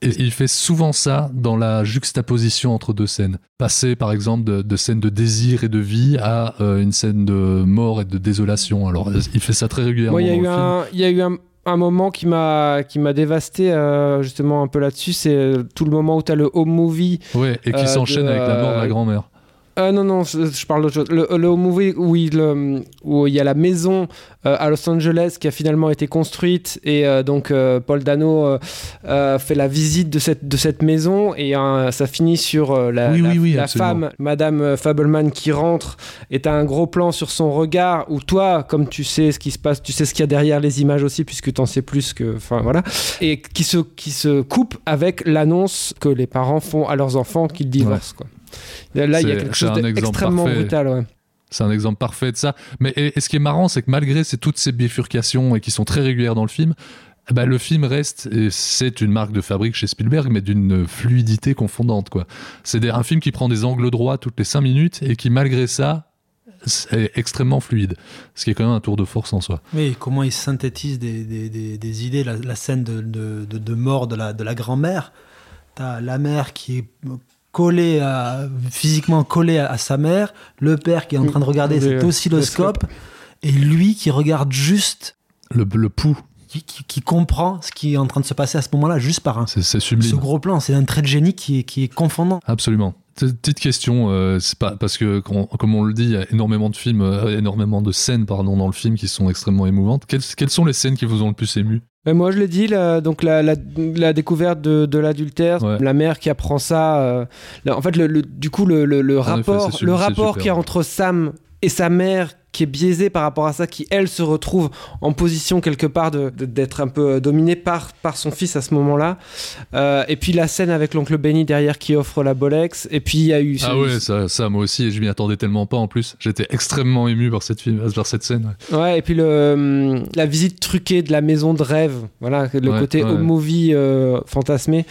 Et il fait souvent ça dans la juxtaposition entre deux scènes. Passer par exemple de, de scènes de désir et de vie à euh, une scène de mort et de désolation. Alors il fait ça très régulièrement. Il y a eu un, il y a eu un, un moment qui m'a qui m'a dévasté euh, justement un peu là-dessus. C'est euh, tout le moment où tu as le home movie. Ouais, et qui euh, s'enchaîne avec la mort de la grand-mère. Euh, non, non, je, je parle d'autre chose. Le, le movie où il, où il y a la maison euh, à Los Angeles qui a finalement été construite et euh, donc euh, Paul Dano euh, euh, fait la visite de cette, de cette maison et euh, ça finit sur euh, la, Oui, la, oui, oui, la femme, Madame Fableman, qui rentre et t'as un gros plan sur son regard où toi, comme tu sais ce qui se passe, tu sais ce qu'il y a derrière les images aussi puisque t'en sais plus que... Enfin voilà. Et qui se, qui se coupe avec l'annonce que les parents font à leurs enfants qu'ils divorcent. Quoi. Là, il y a C'est- quelque chose un exemple d'extrêmement parfait. brutal. Ouais. C'est un exemple parfait de ça. Mais et, et ce qui est marrant, c'est que malgré ces- toutes ces bifurcations et qui sont très régulières dans le film, eh ben, le film reste, et c'est une marque de fabrique chez Spielberg, mais d'une fluidité confondante. quoi. C'est des- un film qui prend des angles droits toutes les 5 minutes et qui, malgré ça, est extrêmement fluide. Ce qui est quand même un tour de force en soi. Oui, comment il synthétise des, des- des- des idées, la, la scène de, de- de- de mort de la, de la grand-mère. T'as la mère qui est collée à- physiquement collée à, à sa mère, le père qui est en train de regarder cet oscilloscope, et lui qui regarde juste, Le, le pouls, qui, qui- qui comprend ce qui est en train de se passer à ce moment-là, juste par un, c'est c'est ce sublime. gros plan. C'est un trait de génie qui est, qui est confondant. Absolument. Petite question, euh, c'est pas parce que comme on le dit, il y a énormément de films, euh, énormément de scènes pardon dans le film qui sont extrêmement émouvantes. Quelles, quelles sont les scènes qui vous ont le plus ému? Mais moi, je l'ai dit, la- donc la, la- la découverte de, de l'adultère, Ouais. la mère qui apprend ça. euh, là, en fait, le, le- du coup, le, le- le En effet, rapport, le rapport qu'il y a entre Sam et sa mère qui est biaisé par rapport à ça, qui elle se retrouve en position quelque part de- de- d'être un peu dominée par, par son fils à ce moment-là. Euh, et puis la scène avec l'oncle Benny derrière qui offre la Bolex. Et puis il y a eu. Ah ouais, ça, ça moi aussi, je m'y attendais tellement pas en plus. J'étais extrêmement ému par cette, film, par cette scène. ouais. Ouais, et puis le, hum, la visite truquée de la maison de rêve, voilà, le Ouais, côté ouais. home movie euh, fantasmé.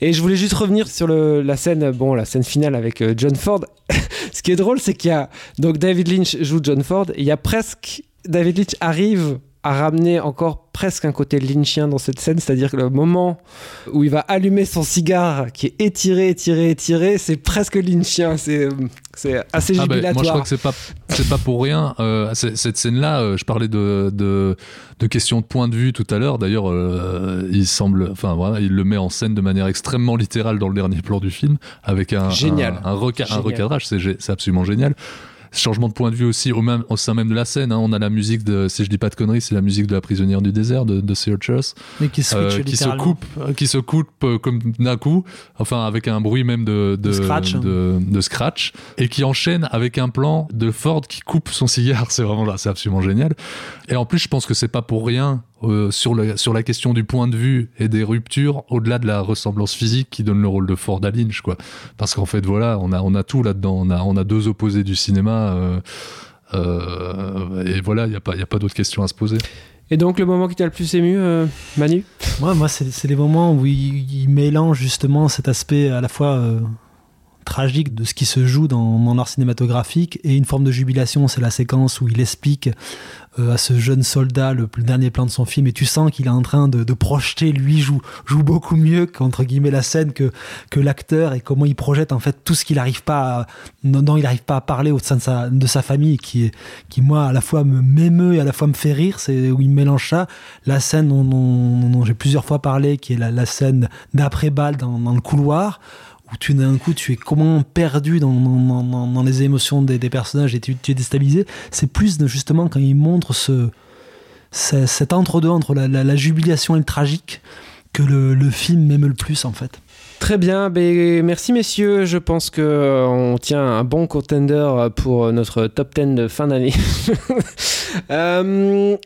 Et je voulais juste revenir sur le, la scène, bon, la scène finale avec euh, John Ford. Ce qui est drôle, c'est qu'il y a donc David Lynch joue John Ford, il y a presque David Lynch arrive à ramener encore presque un côté lynchien dans cette scène, c'est-à-dire que le moment où il va allumer son cigare qui est étiré, étiré, étiré, c'est presque lynchien, c'est assez Ah jubilatoire. moi je crois que c'est pas pas pour rien euh, cette scène là je parlais de, de de questions de point de vue tout à l'heure d'ailleurs euh, il semble enfin voilà il le met en scène de manière extrêmement littérale dans le dernier plan du film avec un Génial. un, un reca- un Génial. recadrage c'est absolument génial changement de point de vue aussi au, même, au sein même de la scène hein. on a la musique de si je dis pas de conneries c'est la musique de la prisonnière du désert de, de Searchers Mais qui switch euh, qui se littéralement. coupe euh, qui se coupe euh, comme d'un coup enfin avec un bruit même de de, De scratch. de, de scratch et qui enchaîne avec un plan de Ford qui coupe son cigare c'est vraiment là c'est absolument génial et en plus je pense que c'est pas pour rien euh, sur, la question du point de vue et des ruptures au-delà de la ressemblance physique qui donne le rôle de Ford à Lynch quoi. Parce qu'en fait voilà on a on a tout là-dedans. On a on a deux opposés du cinéma euh, euh, et voilà il y a pas il y a pas d'autres questions à se poser. Et donc le moment qui t'a le plus ému, euh, Manu? Moi, moi c'est c'est les moments où il, il mélange justement cet aspect à la fois euh, tragique de ce qui se joue dans, dans l'art cinématographique et une forme de jubilation. C'est la séquence où il explique euh, à ce jeune soldat le, dernier plan de son film et tu sens qu'il est en train de, projeter, lui joue, joue beaucoup mieux qu'entre guillemets la scène que, que l'acteur et comment il projette en fait tout ce qu'il n'arrive pas non, il n'arrive pas à parler au sein de sa, famille qui, est, qui moi à la fois me m'émeut et à la fois me fait rire, c'est où il mélange ça. La scène dont, j'ai plusieurs fois parlé, qui est la, la scène d'après-balle dans, dans le couloir, où tu d'un coup tu es comment perdu dans, dans, les émotions des, personnages et tu, es déstabilisé. C'est plus justement quand il montre ce, ce- cet entre-deux entre la, la- la jubilation et le tragique que le, film m'aime le plus en fait. Très bien, ben, merci messieurs. Je pense que euh, on tient un bon contender euh, pour notre top 10 de fin d'année. Euh,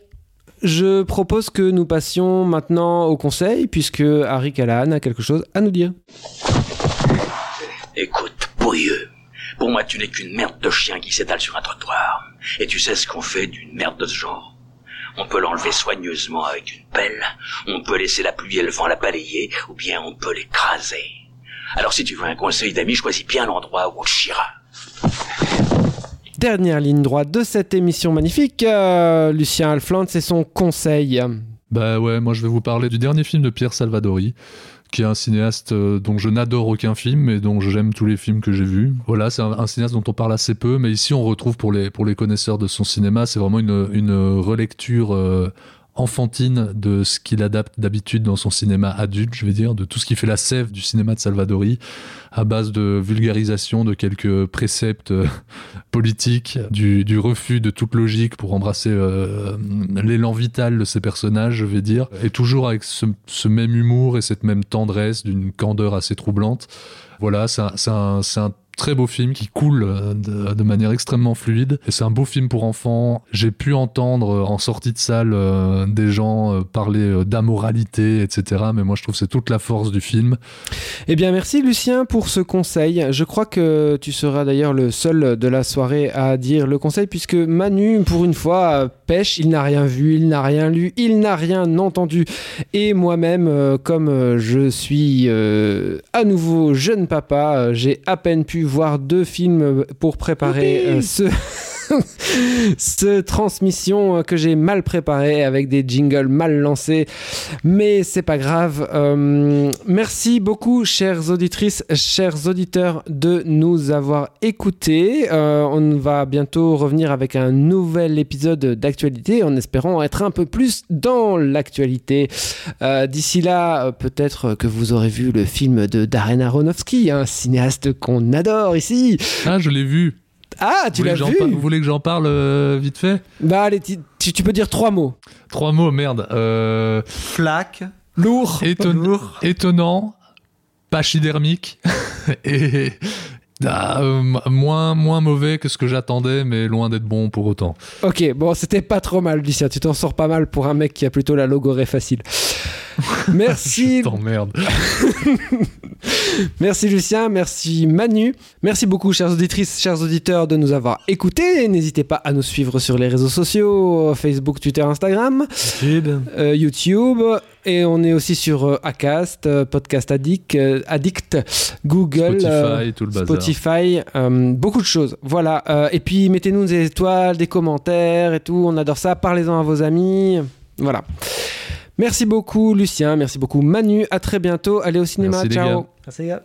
je propose que nous passions maintenant au conseil, puisque Harry Callahan a quelque chose à nous dire. Pour moi, tu n'es qu'une merde de chien qui s'étale sur un trottoir. Et tu sais ce qu'on fait d'une merde de ce genre On peut l'enlever soigneusement avec une pelle, on peut laisser la pluie et le vent la balayer, ou bien on peut l'écraser. Alors si tu veux un conseil d'ami, choisis bien l'endroit où on chira. Dernière ligne droite de cette émission magnifique, euh, Lucien Alfland, c'est son conseil. Bah ouais, moi je vais vous parler du dernier film de Pierre Salvadori, qui est un cinéaste euh, dont je n'adore aucun film, mais dont j'aime tous les films que j'ai vus. Voilà, c'est un, cinéaste dont on parle assez peu, mais ici on retrouve pour les, connaisseurs de son cinéma, c'est vraiment une, une relecture euh, enfantine de ce qu'il adapte d'habitude dans son cinéma adulte, je vais dire, de tout ce qui fait la sève du cinéma de Salvadori, à base de vulgarisation de quelques préceptes euh, politiques, du, refus de toute logique pour embrasser euh, l'élan vital de ces personnages, je vais dire, et toujours avec ce, même humour et cette même tendresse d'une candeur assez troublante. Voilà, c'est un très beau film qui coule euh, de, manière extrêmement fluide et c'est un beau film pour enfants. J'ai pu entendre euh, en sortie de salle euh, des gens parler d'amoralité, etc. Mais moi je trouve que c'est toute la force du film. Eh bien, merci Lucien pour ce conseil. Je crois que tu seras d'ailleurs le seul de la soirée à dire le conseil, puisque Manu, pour une fois, pêche. Il n'a rien vu, il n'a rien lu, il n'a rien entendu. Et moi-même, euh, comme euh, je suis euh, à nouveau jeune papa, j'ai à peine pu voir deux films pour préparer ce. ce transmission euh, que j'ai mal préparé avec des jingles mal lancés mais c'est pas grave. Euh, merci beaucoup, chères auditrices, chers auditeurs, de nous avoir écoutés. Euh, on va bientôt revenir avec un nouvel épisode d'actualité en espérant être un peu plus dans l'actualité. D'ici là, peut-être que vous aurez vu le film de Darren Aronofsky, un cinéaste qu'on adore ici. Ah, je l'ai vu. Ah, tu l'as que j'en vu Vous voulez que j'en parle euh, vite fait? Bah allez, tu, tu- peux dire trois mots. Trois mots, merde. Euh, Flaque. Lourd. éton- Étonnant, pachydermique et ah, euh, moins, moins mauvais que ce que j'attendais, mais loin d'être bon pour autant. Ok, bon, c'était pas trop mal, Lucien. Tu t'en sors pas mal pour un mec qui a plutôt la logorée facile. Merci. Je t'emmerde. Merci Lucien, merci Manu. Merci beaucoup, chères auditrices, chers auditeurs, de nous avoir écoutés. N'hésitez pas à nous suivre sur les réseaux sociaux Facebook, Twitter, Instagram, YouTube. euh, YouTube. Et on est aussi sur euh, Acast, euh, Podcast Addict, Addict Google, Spotify, tout le bazar. Spotify, beaucoup de choses. Voilà. Et puis mettez-nous des étoiles, des commentaires et tout. On adore ça. Parlez-en à vos amis. Voilà. Merci beaucoup Lucien, merci beaucoup Manu. À très bientôt. Allez au cinéma. Merci, les Ciao. gars. Merci les gars.